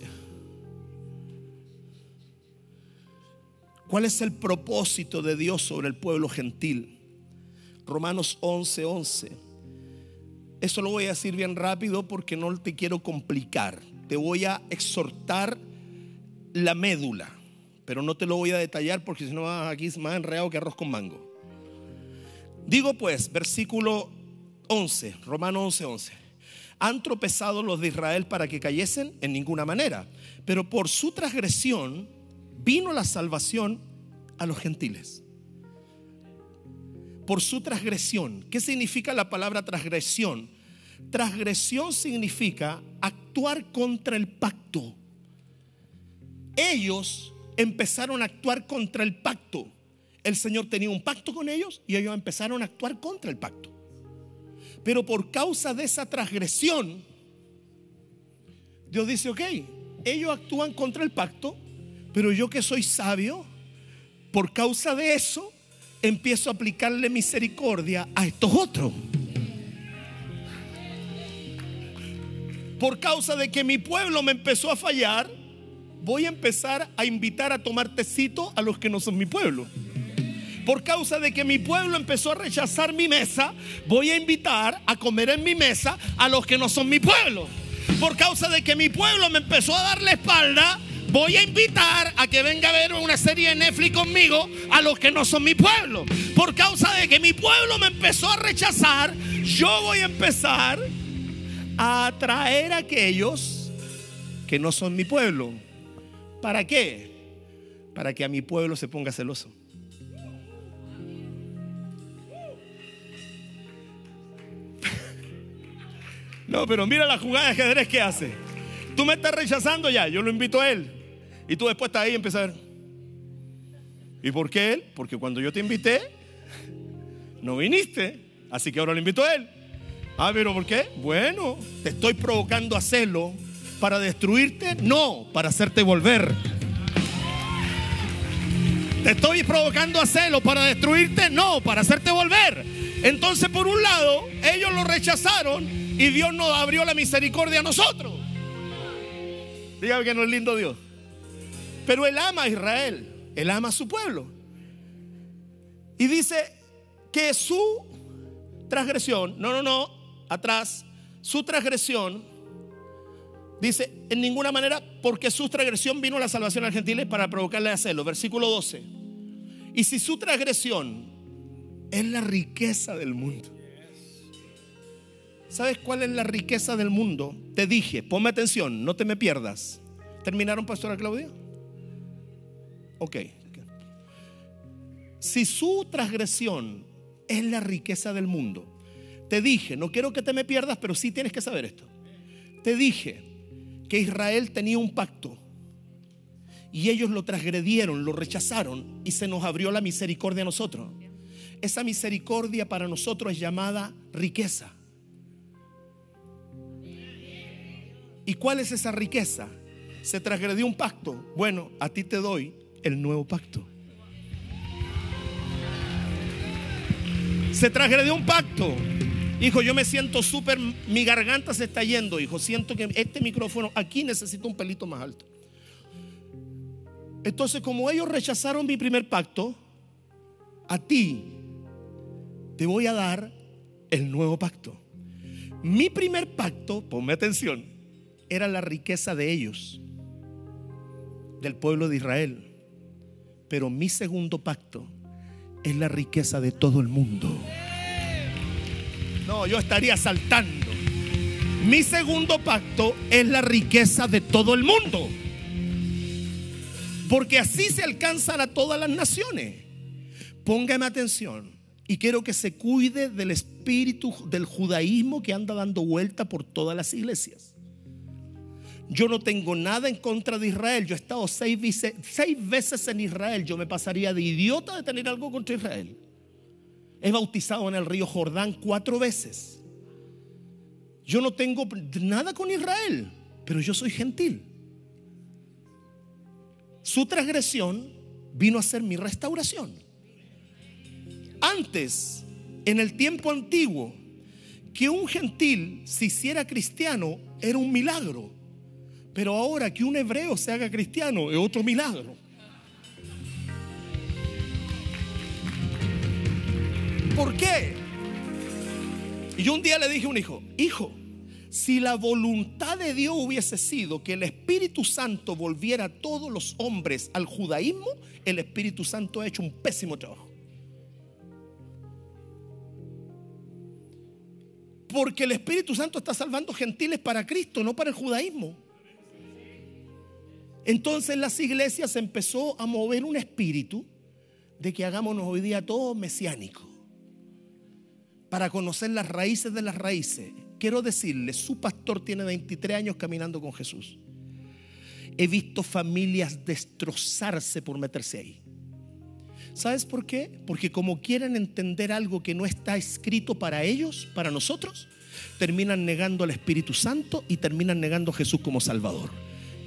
A: ¿Cuál es el propósito de Dios sobre el pueblo gentil? Romanos 11, 11. Eso lo voy a decir bien rápido porque no te quiero complicar. Te voy a exhortar la médula, pero no te lo voy a detallar porque si no aquí es más enredado que arroz con mango. Digo pues, versículo 11, Romano 11, 11. Han tropezado los de Israel para que cayesen en ninguna manera, pero por su transgresión vino la salvación a los gentiles por su transgresión. ¿Qué significa la palabra transgresión? Transgresión significa actuar contra el pacto. Ellos empezaron a actuar contra el pacto. El Señor tenía un pacto con ellos y ellos empezaron a actuar contra el pacto. Pero por causa de esa transgresión, Dios dice, ok, ellos actúan contra el pacto, pero yo que soy sabio, por causa de eso, empiezo a aplicarle misericordia a estos otros. Por causa de que mi pueblo me empezó a fallar, voy a empezar a invitar a tomar tecito a los que no son mi pueblo. Por causa de que mi pueblo empezó a rechazar mi mesa, voy a invitar a comer en mi mesa a los que no son mi pueblo. Por causa de que mi pueblo me empezó a dar la espalda, voy a invitar a que venga a ver una serie de Netflix conmigo a los que no son mi pueblo. Por causa de que mi pueblo me empezó a rechazar, yo voy a empezar a atraer a aquellos que no son mi pueblo. ¿Para qué? Para que a mi pueblo se ponga celoso. No, pero mira la jugada de ajedrez que hace. Tú me estás rechazando ya, yo lo invito a él. Y tú después estás ahí y empiezas a ver. ¿Y por qué él? Porque cuando yo te invité, no viniste. Así que ahora lo invito a él. Ah, pero ¿por qué? Bueno, te estoy provocando a celo para destruirte, no, para hacerte volver. Te estoy provocando a celo para destruirte, no, para hacerte volver. Entonces, por un lado, ellos lo rechazaron y Dios nos abrió la misericordia a nosotros. Dígame que no es lindo Dios. Pero Él ama a Israel, Él ama a su pueblo. Y dice que su transgresión, no, no, no, atrás, su transgresión, dice, en ninguna manera, porque su transgresión vino la salvación al gentiles para provocarle a hacerlo. Versículo 12. Y si su transgresión es la riqueza del mundo. ¿Sabes cuál es la riqueza del mundo? Te dije, ponme atención, no te me pierdas. ¿Terminaron, Pastora Claudia? Ok. Si su transgresión es la riqueza del mundo, te dije, no quiero que te me pierdas, pero sí tienes que saber esto. Te dije que Israel tenía un pacto y ellos lo transgredieron, lo rechazaron y se nos abrió la misericordia a nosotros. Esa misericordia para nosotros es llamada riqueza. ¿Y cuál es esa riqueza? Se transgredió un pacto. Bueno, a ti te doy el nuevo pacto. Se transgredió un pacto. Hijo, yo me siento súper, mi garganta se está yendo, hijo. Siento que este micrófono aquí necesita un pelito más alto. Entonces, como ellos rechazaron mi primer pacto, a ti te voy a dar el nuevo pacto. Mi primer pacto, ponme atención, era la riqueza de ellos, del pueblo de Israel. Pero mi segundo pacto es la riqueza de todo el mundo. No, yo estaría saltando. Mi segundo pacto es la riqueza de todo el mundo. Porque así se alcanzan a todas las naciones. Póngame atención. Y quiero que se cuide del espíritu del judaísmo que anda dando vuelta por todas las iglesias. Yo no tengo nada en contra de Israel. Yo he estado seis, veces en Israel. Yo me pasaría de idiota de tener algo contra Israel. He bautizado en el río Jordán cuatro veces. Yo no tengo nada con Israel, pero yo soy gentil. Su transgresión vino a ser mi restauración. Antes, en el tiempo antiguo, que un gentil se hiciera cristiano era un milagro. Pero ahora que un hebreo se haga cristiano es otro milagro. ¿Por qué? Y yo un día le dije a un hijo, hijo, si la voluntad de Dios hubiese sido que el Espíritu Santo volviera a todos los hombres al judaísmo, el Espíritu Santo ha hecho un pésimo trabajo. Porque el Espíritu Santo está salvando gentiles para Cristo, no para el judaísmo. Entonces las iglesias empezó a mover un espíritu de que hagámonos hoy día todo mesiánico. Para conocer las raíces de las raíces. Quiero decirle, su pastor tiene 23 años caminando con Jesús. He visto familias destrozarse por meterse ahí. ¿Sabes por qué? Porque como quieren entender algo que no está escrito para ellos, para nosotros, terminan negando al Espíritu Santo y terminan negando a Jesús como Salvador.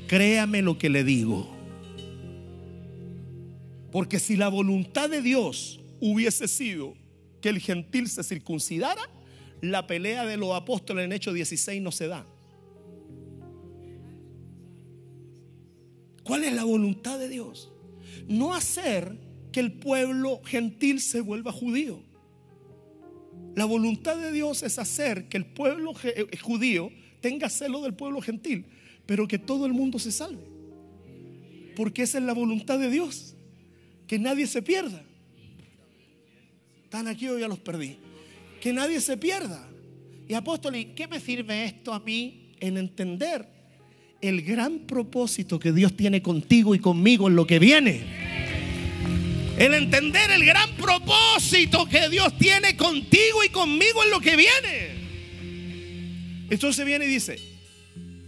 A: Créame lo que le digo. Porque si la voluntad de Dios hubiese sido que el gentil se circuncidara, la pelea de los apóstoles en Hechos 16 no se da. ¿Cuál es la voluntad de Dios? No hacer que el pueblo gentil se vuelva judío. La voluntad de Dios es hacer que el pueblo eh, judío tenga celo del pueblo gentil pero que todo el mundo se salve. Porque esa es la voluntad de Dios, que nadie se pierda. Están aquí o ya los perdí. Que nadie se pierda. Y apóstol, ¿y qué me sirve esto a mí en entender el gran propósito que Dios tiene contigo y conmigo en lo que viene? El entender el gran propósito que Dios tiene contigo y conmigo en lo que viene. Entonces viene y dice,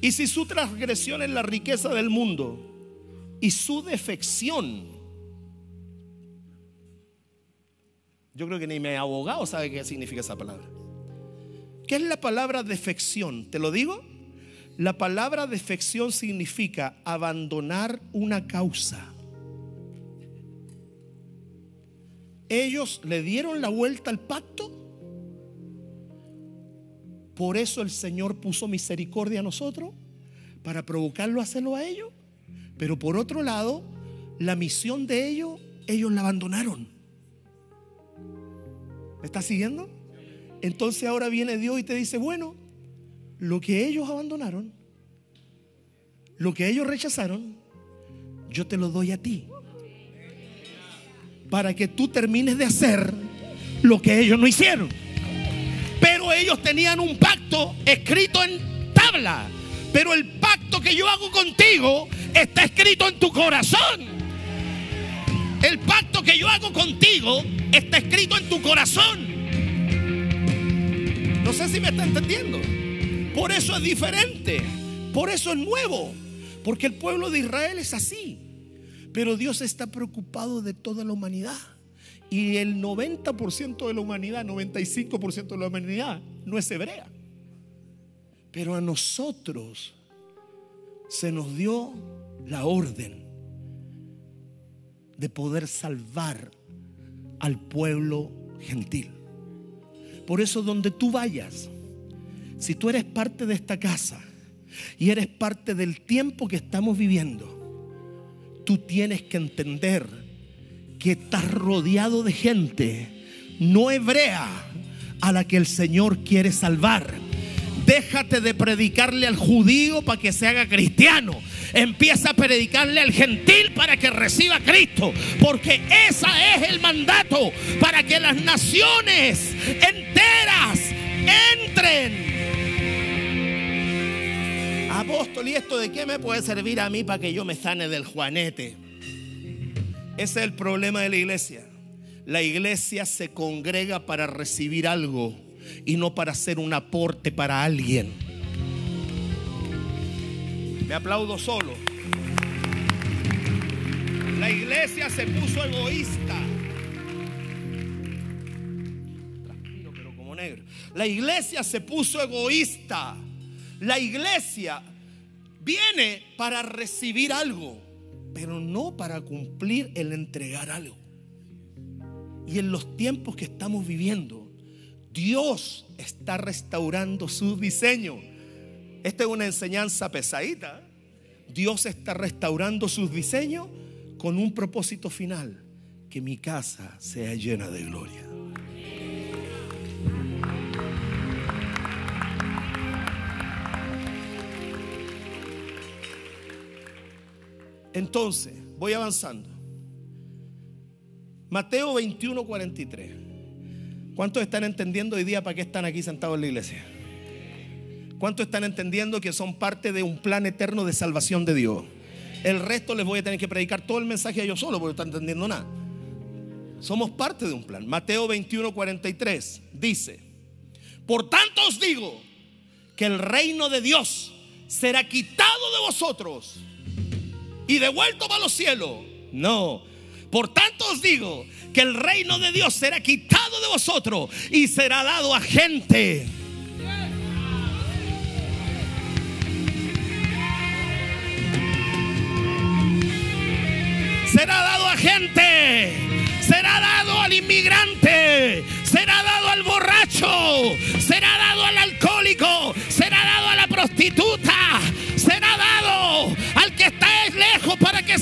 A: y si su transgresión es la riqueza del mundo y su defección, Yo creo que ni mi abogado sabe qué significa esa palabra. ¿Qué es la palabra defección? ¿Te lo digo? La palabra defección significa abandonar una causa. Ellos le dieron la vuelta al pacto. Por eso el Señor puso misericordia a nosotros para provocarlo a hacerlo a ellos. Pero por otro lado, la misión de ellos, ellos la abandonaron. ¿Me estás siguiendo? Entonces ahora viene Dios y te dice, bueno, lo que ellos abandonaron, lo que ellos rechazaron, yo te lo doy a ti. Para que tú termines de hacer lo que ellos no hicieron. Pero ellos tenían un pacto escrito en tabla. Pero el pacto que yo hago contigo está escrito en tu corazón. El pacto que yo hago contigo está escrito en tu corazón. No sé si me está entendiendo. Por eso es diferente. Por eso es nuevo. Porque el pueblo de Israel es así. Pero Dios está preocupado de toda la humanidad. Y el 90% de la humanidad, 95% de la humanidad no es hebrea. Pero a nosotros se nos dio la orden de poder salvar al pueblo gentil. Por eso donde tú vayas, si tú eres parte de esta casa y eres parte del tiempo que estamos viviendo, tú tienes que entender que estás rodeado de gente no hebrea a la que el Señor quiere salvar. Déjate de predicarle al judío para que se haga cristiano. Empieza a predicarle al gentil para que reciba a Cristo. Porque ese es el mandato para que las naciones enteras entren. Apóstol, ¿y esto de qué me puede servir a mí para que yo me sane del juanete? Ese es el problema de la iglesia. La iglesia se congrega para recibir algo y no para hacer un aporte para alguien. Me aplaudo solo. La iglesia se puso egoísta. Tranquilo, pero como negro. La iglesia se puso egoísta. La iglesia viene para recibir algo, pero no para cumplir el entregar algo. Y en los tiempos que estamos viviendo, Dios está restaurando su diseño. Esta es una enseñanza pesadita. Dios está restaurando sus diseños con un propósito final, que mi casa sea llena de gloria. Entonces, voy avanzando. Mateo 21, 43. ¿Cuántos están entendiendo hoy día para qué están aquí sentados en la iglesia? ¿Cuántos están entendiendo que son parte de un plan eterno de salvación de Dios? El resto les voy a tener que predicar todo el mensaje a ellos solo porque no están entendiendo nada. Somos parte de un plan. Mateo 21, 43 dice, por tanto os digo que el reino de Dios será quitado de vosotros y devuelto para los cielos. No. Por tanto os digo que el reino de Dios será quitado de vosotros y será dado a gente. Será dado a gente. Será dado al inmigrante. Será dado al borracho. Será dado al alcohólico. Será dado a la prostituta.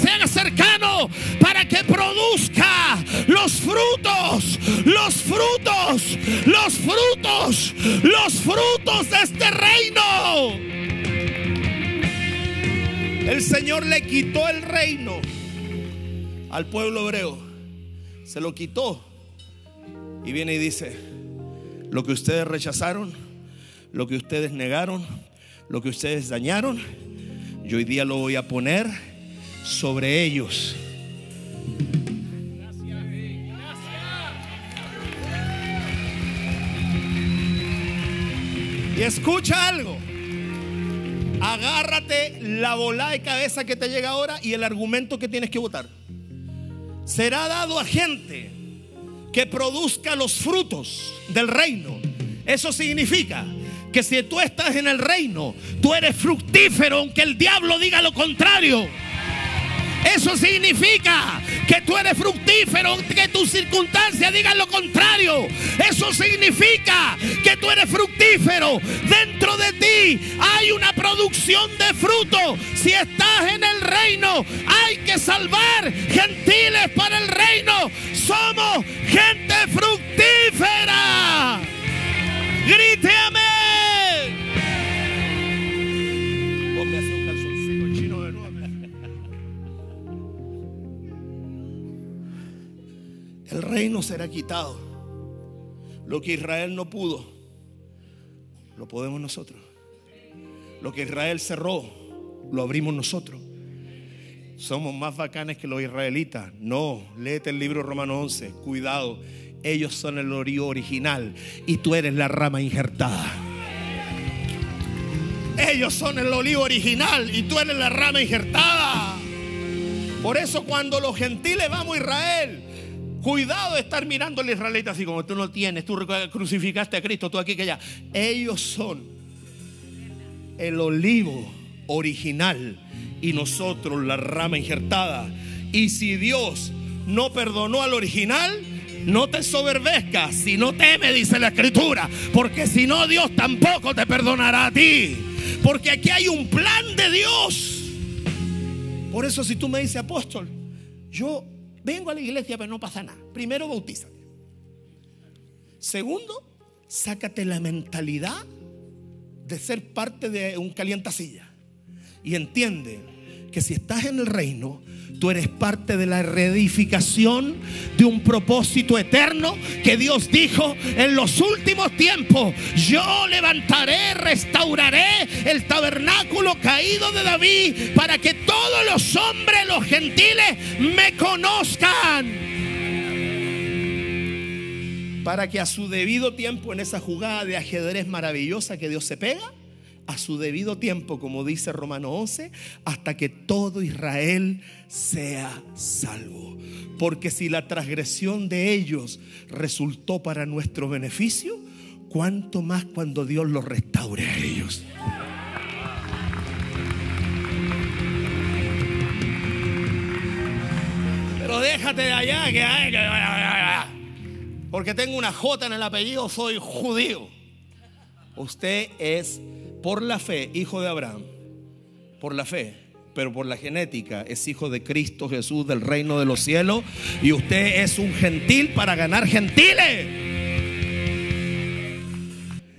A: Sea cercano. Para que produzca los frutos. Los frutos. Los frutos. Los frutos de este reino. El Señor le quitó el reino al pueblo hebreo. Se lo quitó. Y viene y dice, lo que ustedes rechazaron, lo que ustedes negaron, lo que ustedes dañaron, yo hoy día lo voy a poner sobre ellos. Y escucha algo. Agárrate la bola de cabeza que te llega ahora y el argumento que tienes que votar será dado a gente que produzca los frutos del reino. Eso significa que si tú estás en el reino, tú eres fructífero aunque el diablo diga lo contrario. Eso significa que tú eres fructífero, que tus circunstancias digan lo contrario. Eso significa que tú eres fructífero. Dentro de ti hay una producción de fruto. Si estás en el reino, hay que salvar gentiles para el reino. Somos gente fructífera. Grite El reino será quitado. Lo que Israel no pudo, lo podemos nosotros. Lo que Israel cerró, lo abrimos nosotros. Somos más bacanes que los israelitas. No, léete el libro Romano 11. Cuidado, ellos son el original y tú eres la rama injertada. Ellos son el olivo original y tú eres la rama injertada. Por eso cuando los gentiles vamos a Israel, Cuidado de estar mirando al israelita así como tú no tienes, tú crucificaste a Cristo, tú aquí que allá. Ellos son el olivo original y nosotros la rama injertada. Y si Dios no perdonó al original, no te soberbezcas, si no teme, dice la escritura, porque si no Dios tampoco te perdonará a ti. Porque aquí hay un plan de Dios. Por eso si tú me dices apóstol, yo Vengo a la iglesia, pero no pasa nada. Primero, bautízate. Segundo, sácate la mentalidad de ser parte de un calientacilla. Y entiende que si estás en el reino, Tú eres parte de la reedificación de un propósito eterno que Dios dijo en los últimos tiempos. Yo levantaré, restauraré el tabernáculo caído de David para que todos los hombres, los gentiles, me conozcan. Para que a su debido tiempo en esa jugada de ajedrez maravillosa que Dios se pega, a su debido tiempo, como dice Romano 11, hasta que todo Israel sea salvo. Porque si la transgresión de ellos resultó para nuestro beneficio, ¿cuánto más cuando Dios los restaure a ellos? Pero déjate de allá, que, porque tengo una J en el apellido, soy judío. Usted es por la fe, hijo de Abraham, por la fe, pero por la genética es hijo de Cristo Jesús del reino de los cielos y usted es un gentil para ganar gentiles.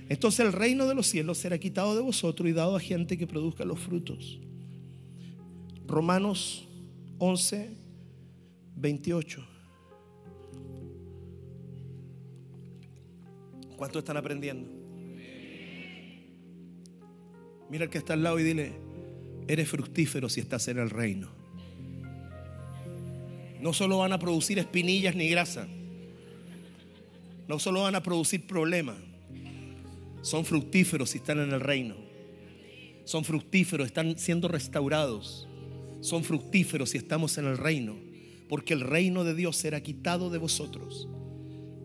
A: Entonces el reino de los cielos será quitado de vosotros y dado a gente que produzca los frutos. Romanos 11, 28. ¿Cuánto están aprendiendo? Mira al que está al lado y dile, eres fructífero si estás en el reino. No solo van a producir espinillas ni grasa. No solo van a producir problemas. Son fructíferos si están en el reino. Son fructíferos, están siendo restaurados. Son fructíferos si estamos en el reino. Porque el reino de Dios será quitado de vosotros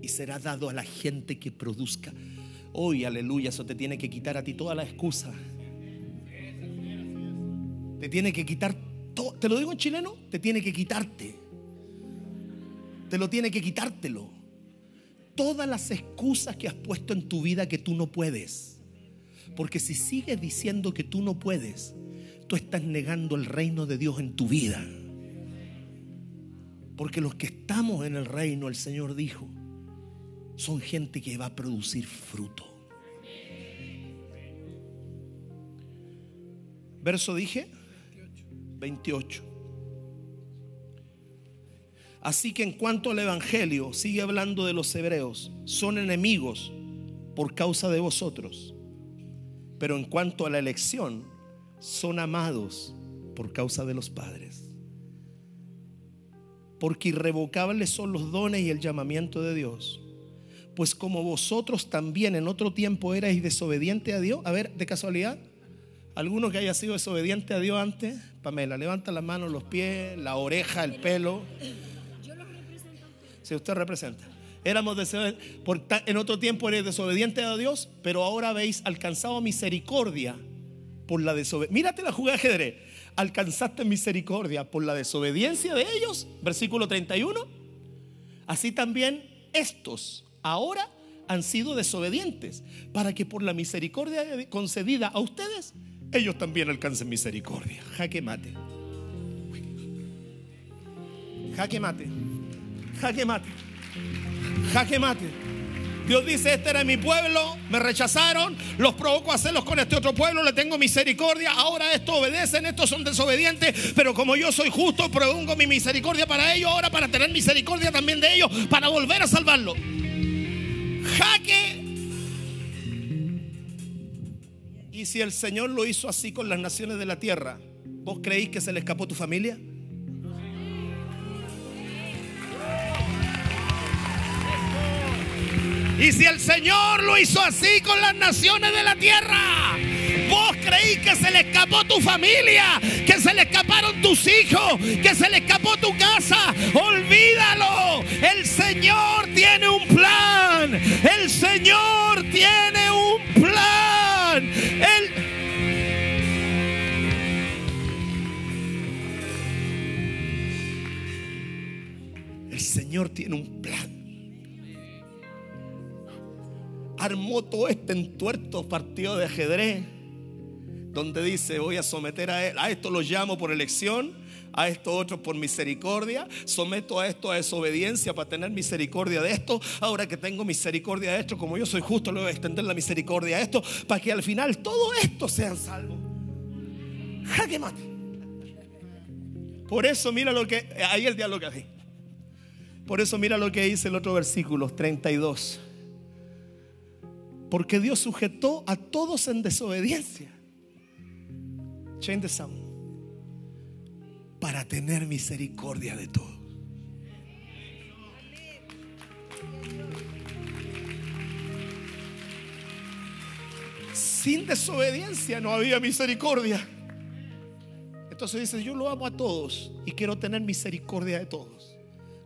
A: y será dado a la gente que produzca. Hoy, aleluya, eso te tiene que quitar a ti toda la excusa te tiene que quitar, todo, te lo digo en chileno, te tiene que quitarte. Te lo tiene que quitártelo. Todas las excusas que has puesto en tu vida que tú no puedes. Porque si sigues diciendo que tú no puedes, tú estás negando el reino de Dios en tu vida. Porque los que estamos en el reino, el Señor dijo, son gente que va a producir fruto. Verso dije, 28. Así que en cuanto al Evangelio, sigue hablando de los hebreos, son enemigos por causa de vosotros. Pero en cuanto a la elección, son amados por causa de los padres. Porque irrevocables son los dones y el llamamiento de Dios. Pues como vosotros también en otro tiempo erais desobediente a Dios, a ver, de casualidad, ¿Alguno que haya sido desobediente a Dios antes? Pamela, levanta las manos, los pies, la oreja, el pelo. Yo los represento. Si usted representa. éramos en otro tiempo eres desobediente a Dios, pero ahora habéis alcanzado misericordia por la desobediencia. Mírate la jugada de ajedrez. Alcanzaste misericordia por la desobediencia de ellos, versículo 31. Así también estos ahora han sido desobedientes, para que por la misericordia concedida a ustedes, ellos también alcancen misericordia. Jaque mate. Jaque mate. Jaque mate. Jaque mate. Dios dice, este era mi pueblo, me rechazaron, los provoco a hacerlos con este otro pueblo, le tengo misericordia, ahora estos obedecen, estos son desobedientes, pero como yo soy justo, propongo mi misericordia para ellos, ahora para tener misericordia también de ellos, para volver a salvarlos jaque. Y si el Señor lo hizo así con las naciones de la tierra, ¿vos creéis que se le escapó tu familia? Y si el Señor lo hizo así con las naciones de la tierra, vos creí que se le escapó tu familia, que se le escaparon tus hijos, que se le escapó tu casa, olvídalo. El Señor tiene un plan. El Señor tiene Señor tiene un plan. Armó todo este entuerto partido de ajedrez, donde dice, voy a someter a él, a esto lo llamo por elección, a esto otro por misericordia, someto a esto a desobediencia para tener misericordia de esto, ahora que tengo misericordia de esto, como yo soy justo, le voy a extender la misericordia a esto, para que al final todo esto sean salvos. Jaque mate. Por eso mira lo que, ahí el diálogo que Por eso mira lo que dice el otro versículo, 32. Porque Dios sujetó a todos en desobediencia. Change the sound. Para tener misericordia de todos. Sin desobediencia no había misericordia. Entonces dice, yo lo amo a todos y quiero tener misericordia de todos.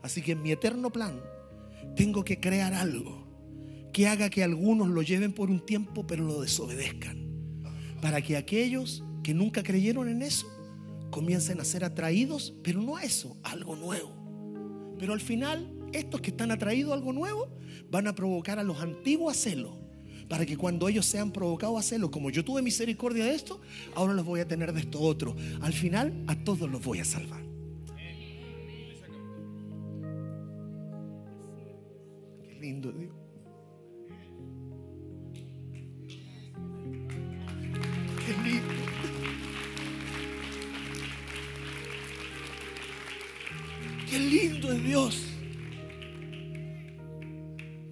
A: Así que en mi eterno plan tengo que crear algo que haga que algunos lo lleven por un tiempo pero lo desobedezcan. Para que aquellos que nunca creyeron en eso comiencen a ser atraídos, pero no a eso, a algo nuevo. Pero al final, estos que están atraídos a algo nuevo van a provocar a los antiguos a hacerlo. Para que cuando ellos sean provocados a hacerlo, como yo tuve misericordia de esto, ahora los voy a tener de esto otro. Al final, a todos los voy a salvar. Lindo Dios. Qué lindo es Dios.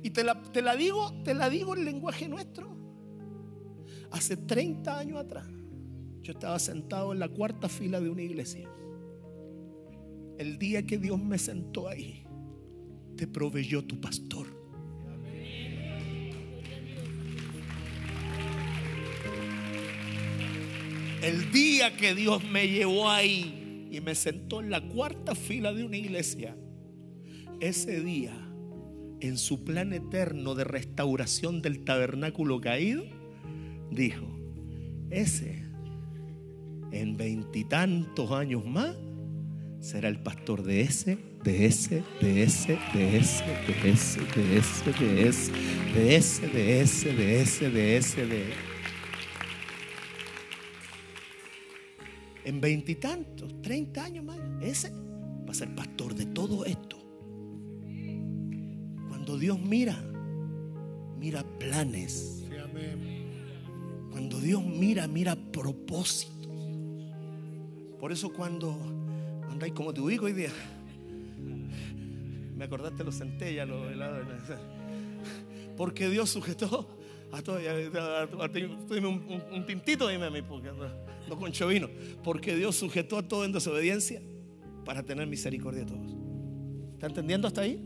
A: Y te la, te la digo, te la digo en lenguaje nuestro. Hace 30 años atrás, yo estaba sentado en la cuarta fila de una iglesia. El día que Dios me sentó ahí, te proveyó tu pastor. El día que Dios me llevó ahí, y me sentó en la cuarta fila de una iglesia, ese día, en su plan eterno de restauración del tabernáculo caído, dijo, ese en veintitantos años más será el pastor de ese, de ese, de ese, de ese, de ese, de ese, de ese, de ese, de ese, de ese, de ese, de ese. En veintitantos, treinta años más, ese va a ser pastor de todo esto. Cuando Dios mira, mira planes. Cuando Dios mira, mira propósitos. Por eso cuando andáis como tu hijo hoy día, me acordaste los centellas, los helados. Porque Dios sujetó a todo. Un, un, tintito, dime a mí, porque no con chovino. Porque Dios sujetó a todo en desobediencia para tener misericordia de todos. ¿Está entendiendo hasta ahí?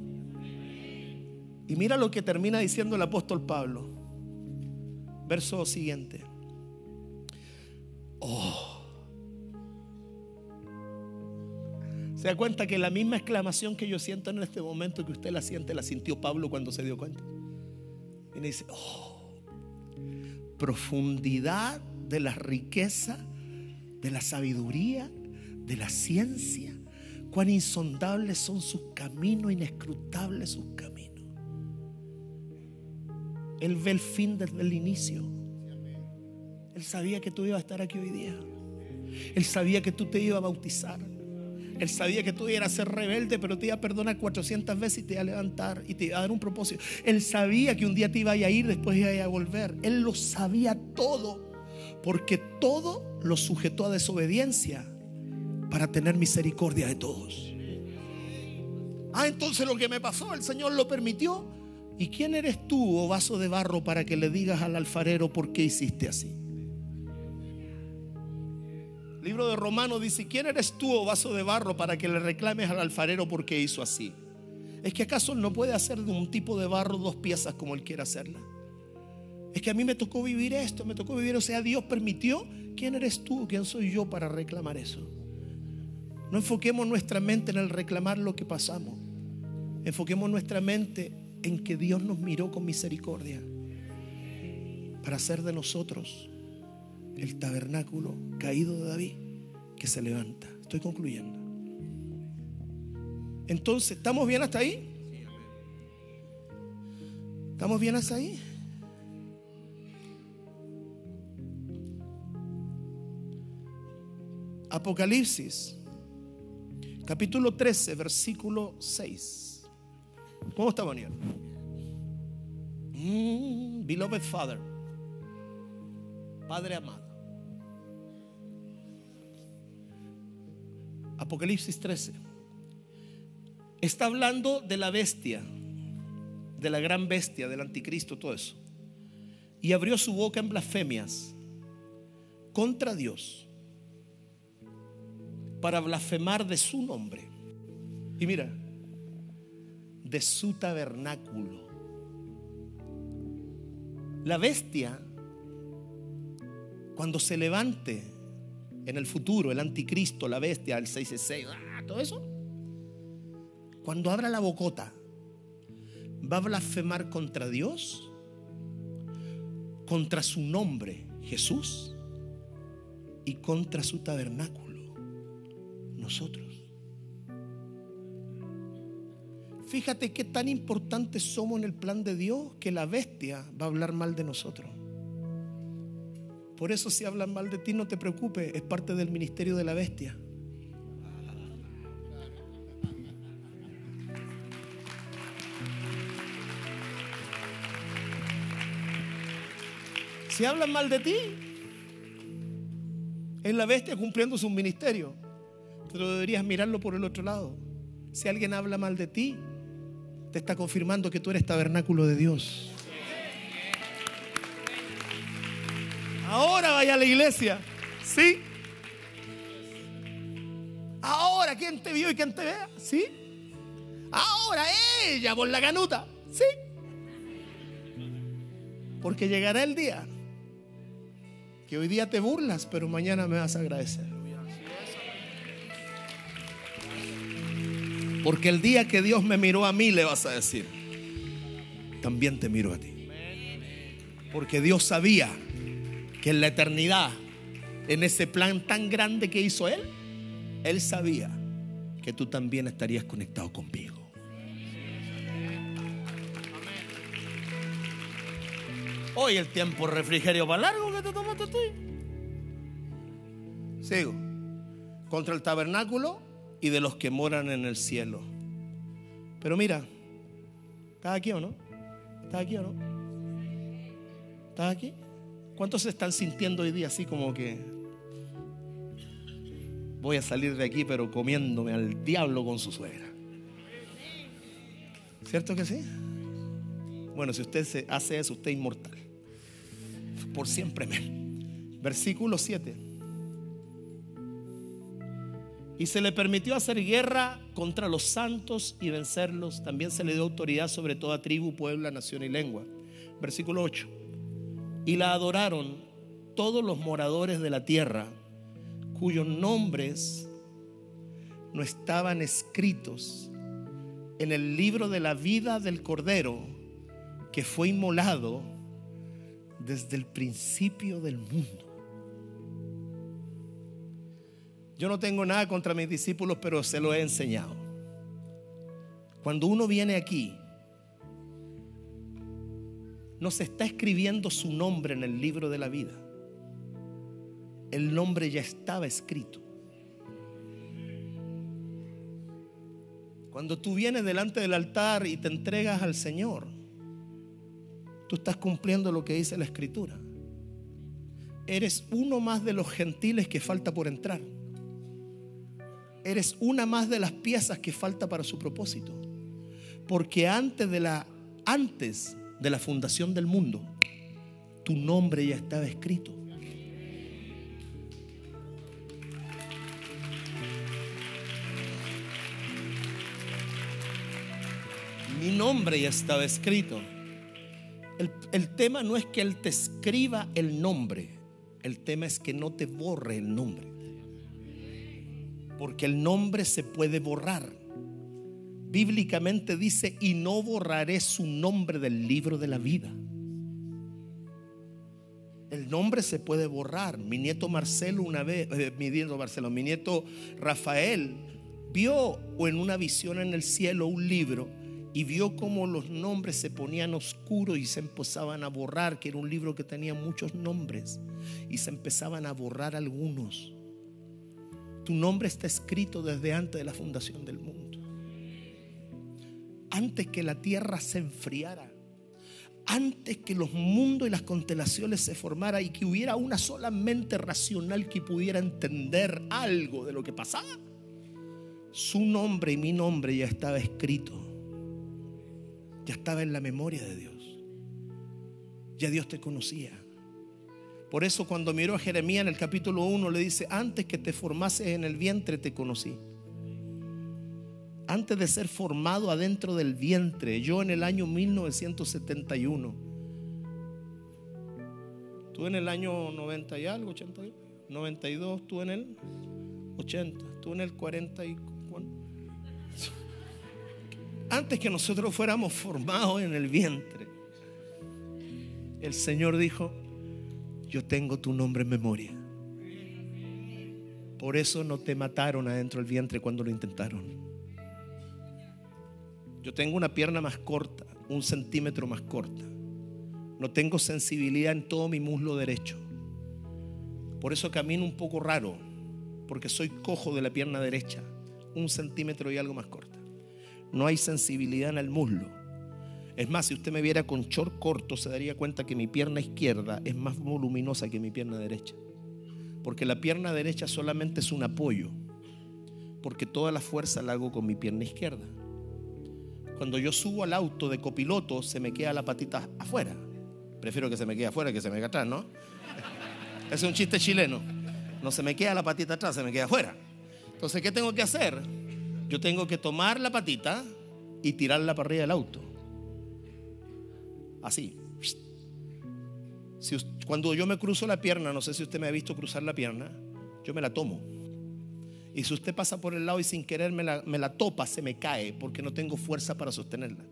A: Y mira lo que termina diciendo el apóstol Pablo. Verso siguiente. Oh. Se da cuenta que la misma exclamación que yo siento en este momento que usted la siente, la sintió Pablo cuando se dio cuenta. Y me dice, oh, profundidad de la riqueza, de la sabiduría, de la ciencia, cuán insondables son sus caminos, inescrutables sus caminos. Él ve el fin desde el inicio. Él sabía que tú ibas a estar aquí hoy día. Él sabía que tú te ibas a bautizar. Él sabía que tú ibas a ser rebelde, pero te iba a perdonar 400 veces y te iba a levantar y te iba a dar un propósito. Él sabía que un día te iba a ir, después iba a volver. Él lo sabía todo, porque todo lo sujetó a desobediencia para tener misericordia de todos. Ah, entonces lo que me pasó, el Señor lo permitió. ¿Y quién eres tú, oh vaso de barro, para que le digas al alfarero por qué hiciste así? Libro de Romanos dice, ¿quién eres tú, oh vaso de barro, para que le reclames al alfarero por qué hizo así? ¿Es que acaso no puede hacer de un tipo de barro dos piezas como él quiere hacerla? Es que a mí me tocó vivir esto, me tocó vivir, o sea, Dios permitió. ¿Quién eres tú? ¿Quién soy yo para reclamar eso? No enfoquemos nuestra mente en el reclamar lo que pasamos. Enfoquemos nuestra mente en que Dios nos miró con misericordia para hacer de nosotros el tabernáculo caído de David que se levanta. Estoy concluyendo. Entonces, ¿estamos bien hasta ahí? ¿Estamos bien hasta ahí? Apocalipsis, capítulo 13, versículo 6. ¿Cómo está, Daniel? Mm, beloved Father, Padre amado. Apocalipsis 13. Está hablando de la bestia, de la gran bestia, del anticristo, todo eso. Y abrió su boca en blasfemias contra Dios para blasfemar de su nombre. Y mira, de su tabernáculo. La bestia, cuando se levante en el futuro, el anticristo, la bestia, el 666, ah, todo eso. Cuando abra la bocota, va a blasfemar contra Dios, contra su nombre, Jesús, y contra su tabernáculo, nosotros. Fíjate qué tan importantes somos en el plan de Dios que la bestia va a hablar mal de nosotros. Por eso si hablan mal de ti no te preocupes, es parte del ministerio de la bestia. Si hablan mal de ti, es la bestia cumpliendo su ministerio. Pero deberías mirarlo por el otro lado. Si alguien habla mal de ti, te está confirmando que tú eres tabernáculo de Dios. Ahora vaya a la iglesia. ¿Sí? Ahora, ¿quién te vio y quién te vea? ¿Sí? Ahora ella por la canuta. ¿Sí? Porque llegará el día que hoy día te burlas, pero mañana me vas a agradecer. Porque el día que Dios me miró a mí, le vas a decir, también te miro a ti. Porque Dios sabía que en la eternidad, en ese plan tan grande que hizo Él, Él sabía que tú también estarías conectado conmigo. Hoy el tiempo refrigerio va largo que te tomaste tú. Sigo. Contra el tabernáculo y de los que moran en el cielo. Pero mira, ¿estás aquí o no? ¿Estás aquí o no? ¿Estás aquí? ¿Cuántos se están sintiendo hoy día así como que voy a salir de aquí pero comiéndome al diablo con su suegra? ¿Cierto que sí? Bueno, si usted se hace eso, usted es inmortal. Por siempre. Versículo 7. Y se le permitió hacer guerra contra los santos y vencerlos. También se le dio autoridad sobre toda tribu, pueblo, nación y lengua. Versículo 8 y la adoraron todos los moradores de la tierra, cuyos nombres no estaban escritos en el libro de la vida del Cordero que fue inmolado desde el principio del mundo. Yo no tengo nada contra mis discípulos, pero se lo he enseñado. Cuando uno viene aquí, no se está escribiendo su nombre en el libro de la vida. El nombre ya estaba escrito. Cuando tú vienes delante del altar y te entregas al Señor, tú estás cumpliendo lo que dice la Escritura. Eres uno más de los gentiles que falta por entrar. Eres una más de las piezas que falta para su propósito. Porque antes de la antes de la fundación del mundo, tu nombre ya estaba escrito. Mi nombre ya estaba escrito. El, tema no es que Él te escriba el nombre, el tema es que no te borre el nombre. Porque el nombre se puede borrar. Bíblicamente dice, y no borraré su nombre del libro de la vida. El nombre se puede borrar. Mi nieto Marcelo una vez, eh, mi nieto Marcelo, mi nieto Rafael vio en una visión en el cielo un libro y vio cómo los nombres se ponían oscuros y se empezaban a borrar, que era un libro que tenía muchos nombres y se empezaban a borrar algunos. Tu nombre está escrito desde antes de la fundación del mundo. Antes que la tierra se enfriara, antes que los mundos y las constelaciones se formaran y que hubiera una sola mente racional que pudiera entender algo de lo que pasaba, su nombre y mi nombre ya estaba escrito ya estaba en la memoria de Dios. Ya Dios te conocía. Por eso cuando miró a Jeremías en el capítulo 1 le dice, antes que te formases en el vientre te conocí. Antes de ser formado adentro del vientre, yo en el año 1971, tú en el año 90 y algo, 80, 92, tú en el 80, tú en el 40 y antes que nosotros fuéramos formados en el vientre, el Señor dijo, yo tengo tu nombre en memoria. Por eso no te mataron adentro del vientre cuando lo intentaron. Yo tengo una pierna más corta, un centímetro más corta. No tengo sensibilidad en todo mi muslo derecho. Por eso camino un poco raro, porque soy cojo de la pierna derecha, un centímetro y algo más corta no hay sensibilidad en el muslo. Es más, si usted me viera con short corto, se daría cuenta que mi pierna izquierda es más voluminosa que mi pierna derecha. Porque la pierna derecha solamente es un apoyo. Porque toda la fuerza la hago con mi pierna izquierda. Cuando yo subo al auto de copiloto, se me queda la patita afuera. Prefiero que se me quede afuera que se me quede atrás, ¿no? es un chiste chileno. No se me queda la patita atrás, se me queda afuera. Entonces, ¿qué tengo que hacer? Yo tengo que tomar la patita y tirarla para arriba del auto. Así. Cuando yo me cruzo la pierna, no sé si usted me ha visto cruzar la pierna, yo me la tomo. Y si usted pasa por el lado y sin querer me la, me la topa, se me cae porque no tengo fuerza para sostenerla.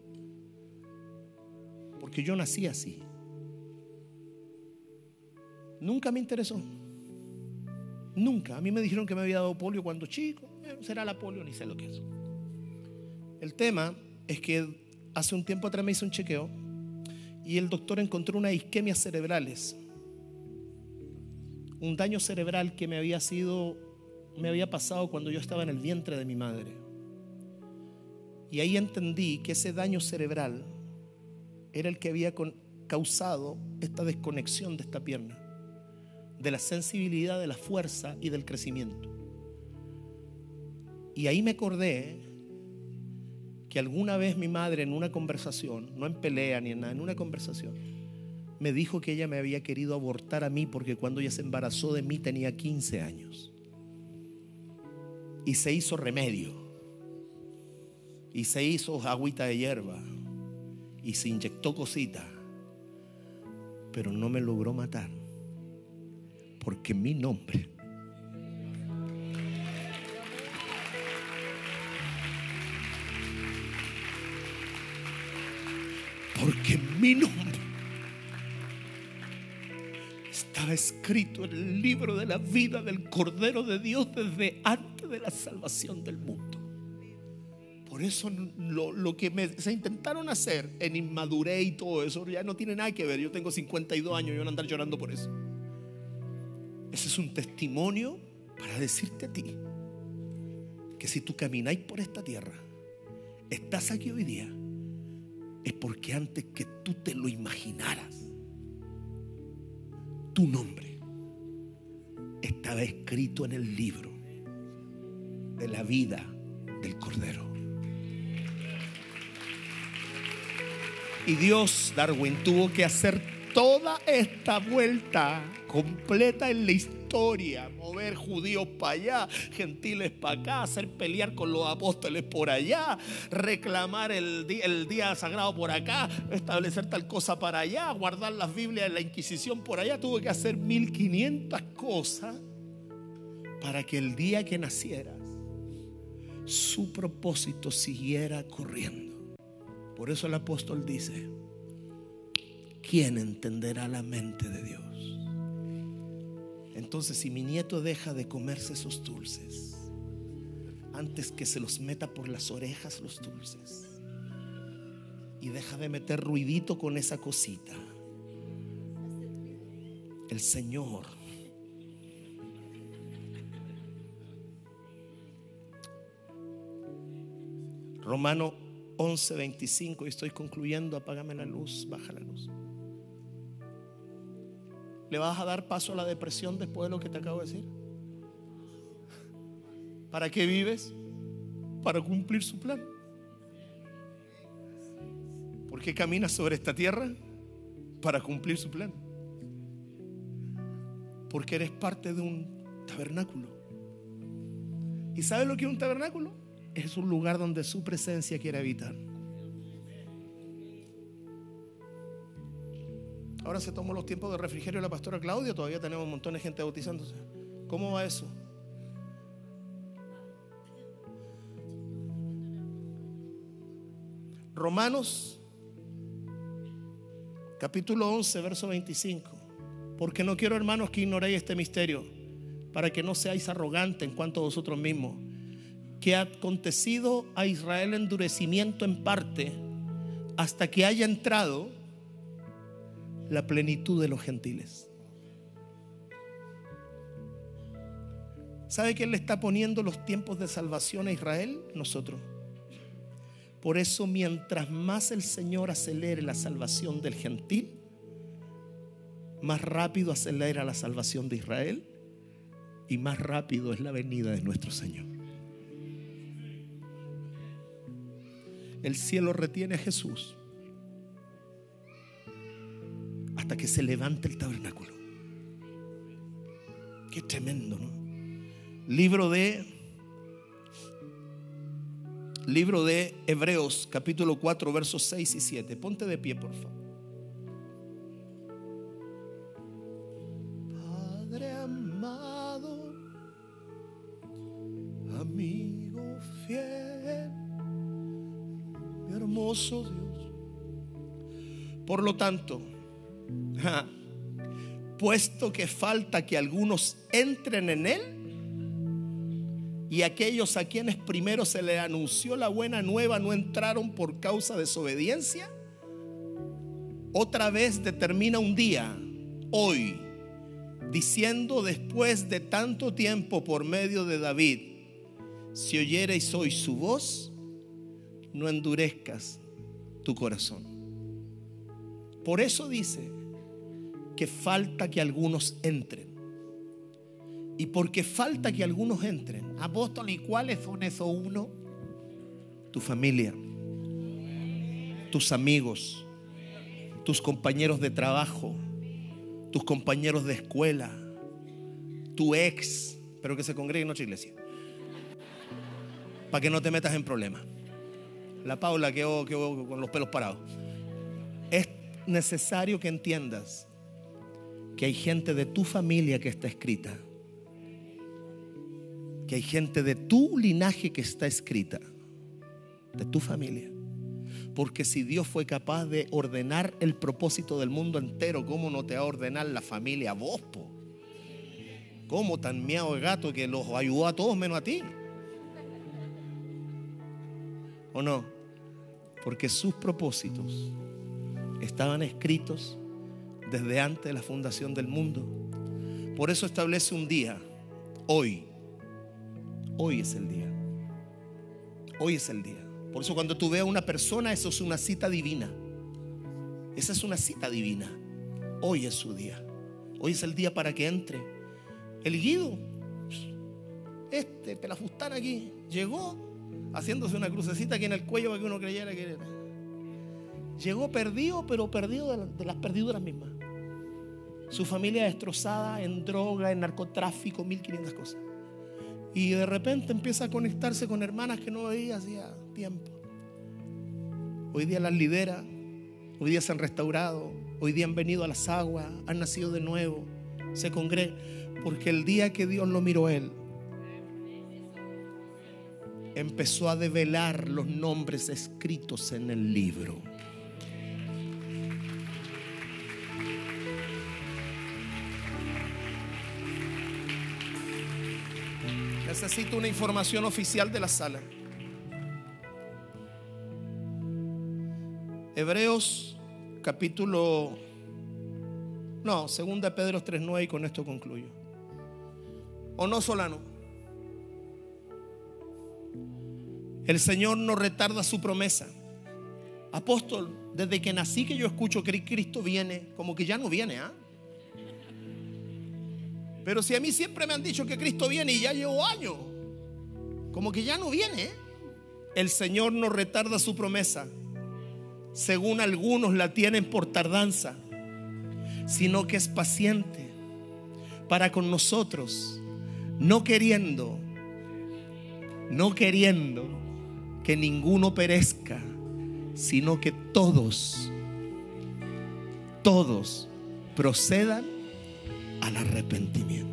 A: Porque yo nací así. Nunca me interesó. Nunca. A mí me dijeron que me había dado polio cuando chico. Será la polio, ni sé lo que es. El tema es que hace un tiempo atrás me hice un chequeo y el doctor encontró unas isquemias cerebrales. Un daño cerebral que me había sido, me había pasado cuando yo estaba en el vientre de mi madre. Y ahí entendí que ese daño cerebral era el que había causado esta desconexión de esta pierna de la sensibilidad, de la fuerza y del crecimiento. Y ahí me acordé que alguna vez mi madre en una conversación, no en pelea ni en nada, en una conversación, me dijo que ella me había querido abortar a mí porque cuando ella se embarazó de mí tenía 15 años y se hizo remedio. Y se hizo agüita de hierba. Y se inyectó cosita. Pero no me logró matar. Porque mi nombre. Porque mi nombre estaba escrito en el libro de la vida del Cordero de Dios desde antes de la salvación del mundo. Por eso lo, que se intentaron hacer en inmadurez y todo eso ya no tiene nada que ver. Yo tengo 52 años y yo no andar llorando por eso. Ese es un testimonio para decirte a ti que si tú camináis por esta tierra, estás aquí hoy día, es porque antes que tú te lo imaginaras, tu nombre estaba escrito en el libro de la vida del Cordero. Y Dios, Darwin, tuvo que hacer toda esta vuelta completa en la historia, mover judíos para allá, gentiles para acá, hacer pelear con los apóstoles por allá, reclamar el día, sagrado por acá, establecer tal cosa para allá, guardar las Biblias en la Inquisición por allá, tuvo que hacer 1500 cosas para que el día que nacieras su propósito siguiera corriendo. Por eso el apóstol dice, ¿quién entenderá la mente de Dios? Entonces, si mi nieto deja de comerse esos dulces, antes que se los meta por las orejas los dulces, y deja de meter ruidito con esa cosita, el Señor Romano 11, 25, y estoy concluyendo, apágame la luz, baja la luz. ¿Le vas a dar paso a la depresión después de lo que te acabo de decir? ¿Para qué vives? Para cumplir su plan. ¿Por qué caminas sobre esta tierra? Para cumplir su plan. Porque eres parte de un tabernáculo. ¿Y sabes lo que es un tabernáculo? Es un lugar donde su presencia quiere habitar. Ahora se tomó los tiempos de refrigerio la pastora Claudia, todavía tenemos un montón de gente bautizándose. ¿Cómo va eso? Romanos capítulo 11, verso 25. Porque no quiero, hermanos, que ignoréis este misterio, para que no seáis arrogantes en cuanto a vosotros mismos, que ha acontecido a Israel endurecimiento en parte, hasta que haya entrado la plenitud de los gentiles. ¿Sabe quién le está poniendo los tiempos de salvación a Israel? Nosotros. Por eso mientras más el Señor acelere la salvación del gentil, más rápido acelera la salvación de Israel y más rápido es la venida de nuestro Señor. El cielo retiene a Jesús hasta que se levante el tabernáculo. Qué tremendo, ¿no? Libro de Libro de Hebreos, capítulo 4, versos 6 y 7. Ponte de pie, por favor. Padre amado, amigo fiel, hermoso Dios. Por lo tanto, puesto que falta que algunos entren en él y aquellos a quienes primero se le anunció la buena nueva no entraron por causa de desobediencia, otra vez determina un día, hoy, diciendo después de tanto tiempo por medio de David, si oyereis hoy su voz, no endurezcas tu corazón. Por eso dice, que falta que algunos entren. Y porque falta que algunos entren. Apóstol, ¿y cuáles son esos uno? Tu familia, tus amigos, tus compañeros de trabajo, tus compañeros de escuela, tu ex, pero que se congregue en nuestra iglesia. Para que no te metas en problemas. La Paula quedó, quedó con los pelos parados. Es necesario que entiendas que hay gente de tu familia que está escrita. Que hay gente de tu linaje que está escrita. De tu familia. Porque si Dios fue capaz de ordenar el propósito del mundo entero, ¿cómo no te va a ordenar la familia vos, po? ¿Cómo tan miado el gato que los ayudó a todos menos a ti? ¿O no? Porque sus propósitos estaban escritos desde antes de la fundación del mundo. Por eso establece un día, hoy. Hoy es el día. Hoy es el día. Por eso cuando tú veas a una persona, eso es una cita divina. Esa es una cita divina. Hoy es su día. Hoy es el día para que entre. El Guido, este pelafustán aquí, llegó haciéndose una crucecita aquí en el cuello para que uno creyera que era. Llegó perdido, pero perdido de, las perdiduras mismas. Su familia destrozada en droga, en narcotráfico, 1500 cosas. Y de repente empieza a conectarse con hermanas que no veía hacía tiempo. Hoy día las lidera, hoy día se han restaurado, hoy día han venido a las aguas, han nacido de nuevo, se congregan. Porque el día que Dios lo miró a él, empezó a develar los nombres escritos en el libro. Necesito una información oficial de la sala. Hebreos capítulo no, segunda Pedro 3:9 y con esto concluyo. ¿O no, Solano? El Señor no retarda su promesa. Apóstol, desde que nací que yo escucho que Cristo viene, como que ya no viene, ¿ah? Pero si a mí siempre me han dicho que Cristo viene y ya llevo años, como que ya no viene. ¿eh? El Señor no retarda su promesa, según algunos la tienen por tardanza, sino que es paciente para con nosotros, no queriendo, no queriendo que ninguno perezca, sino que todos, todos procedan al arrepentimiento.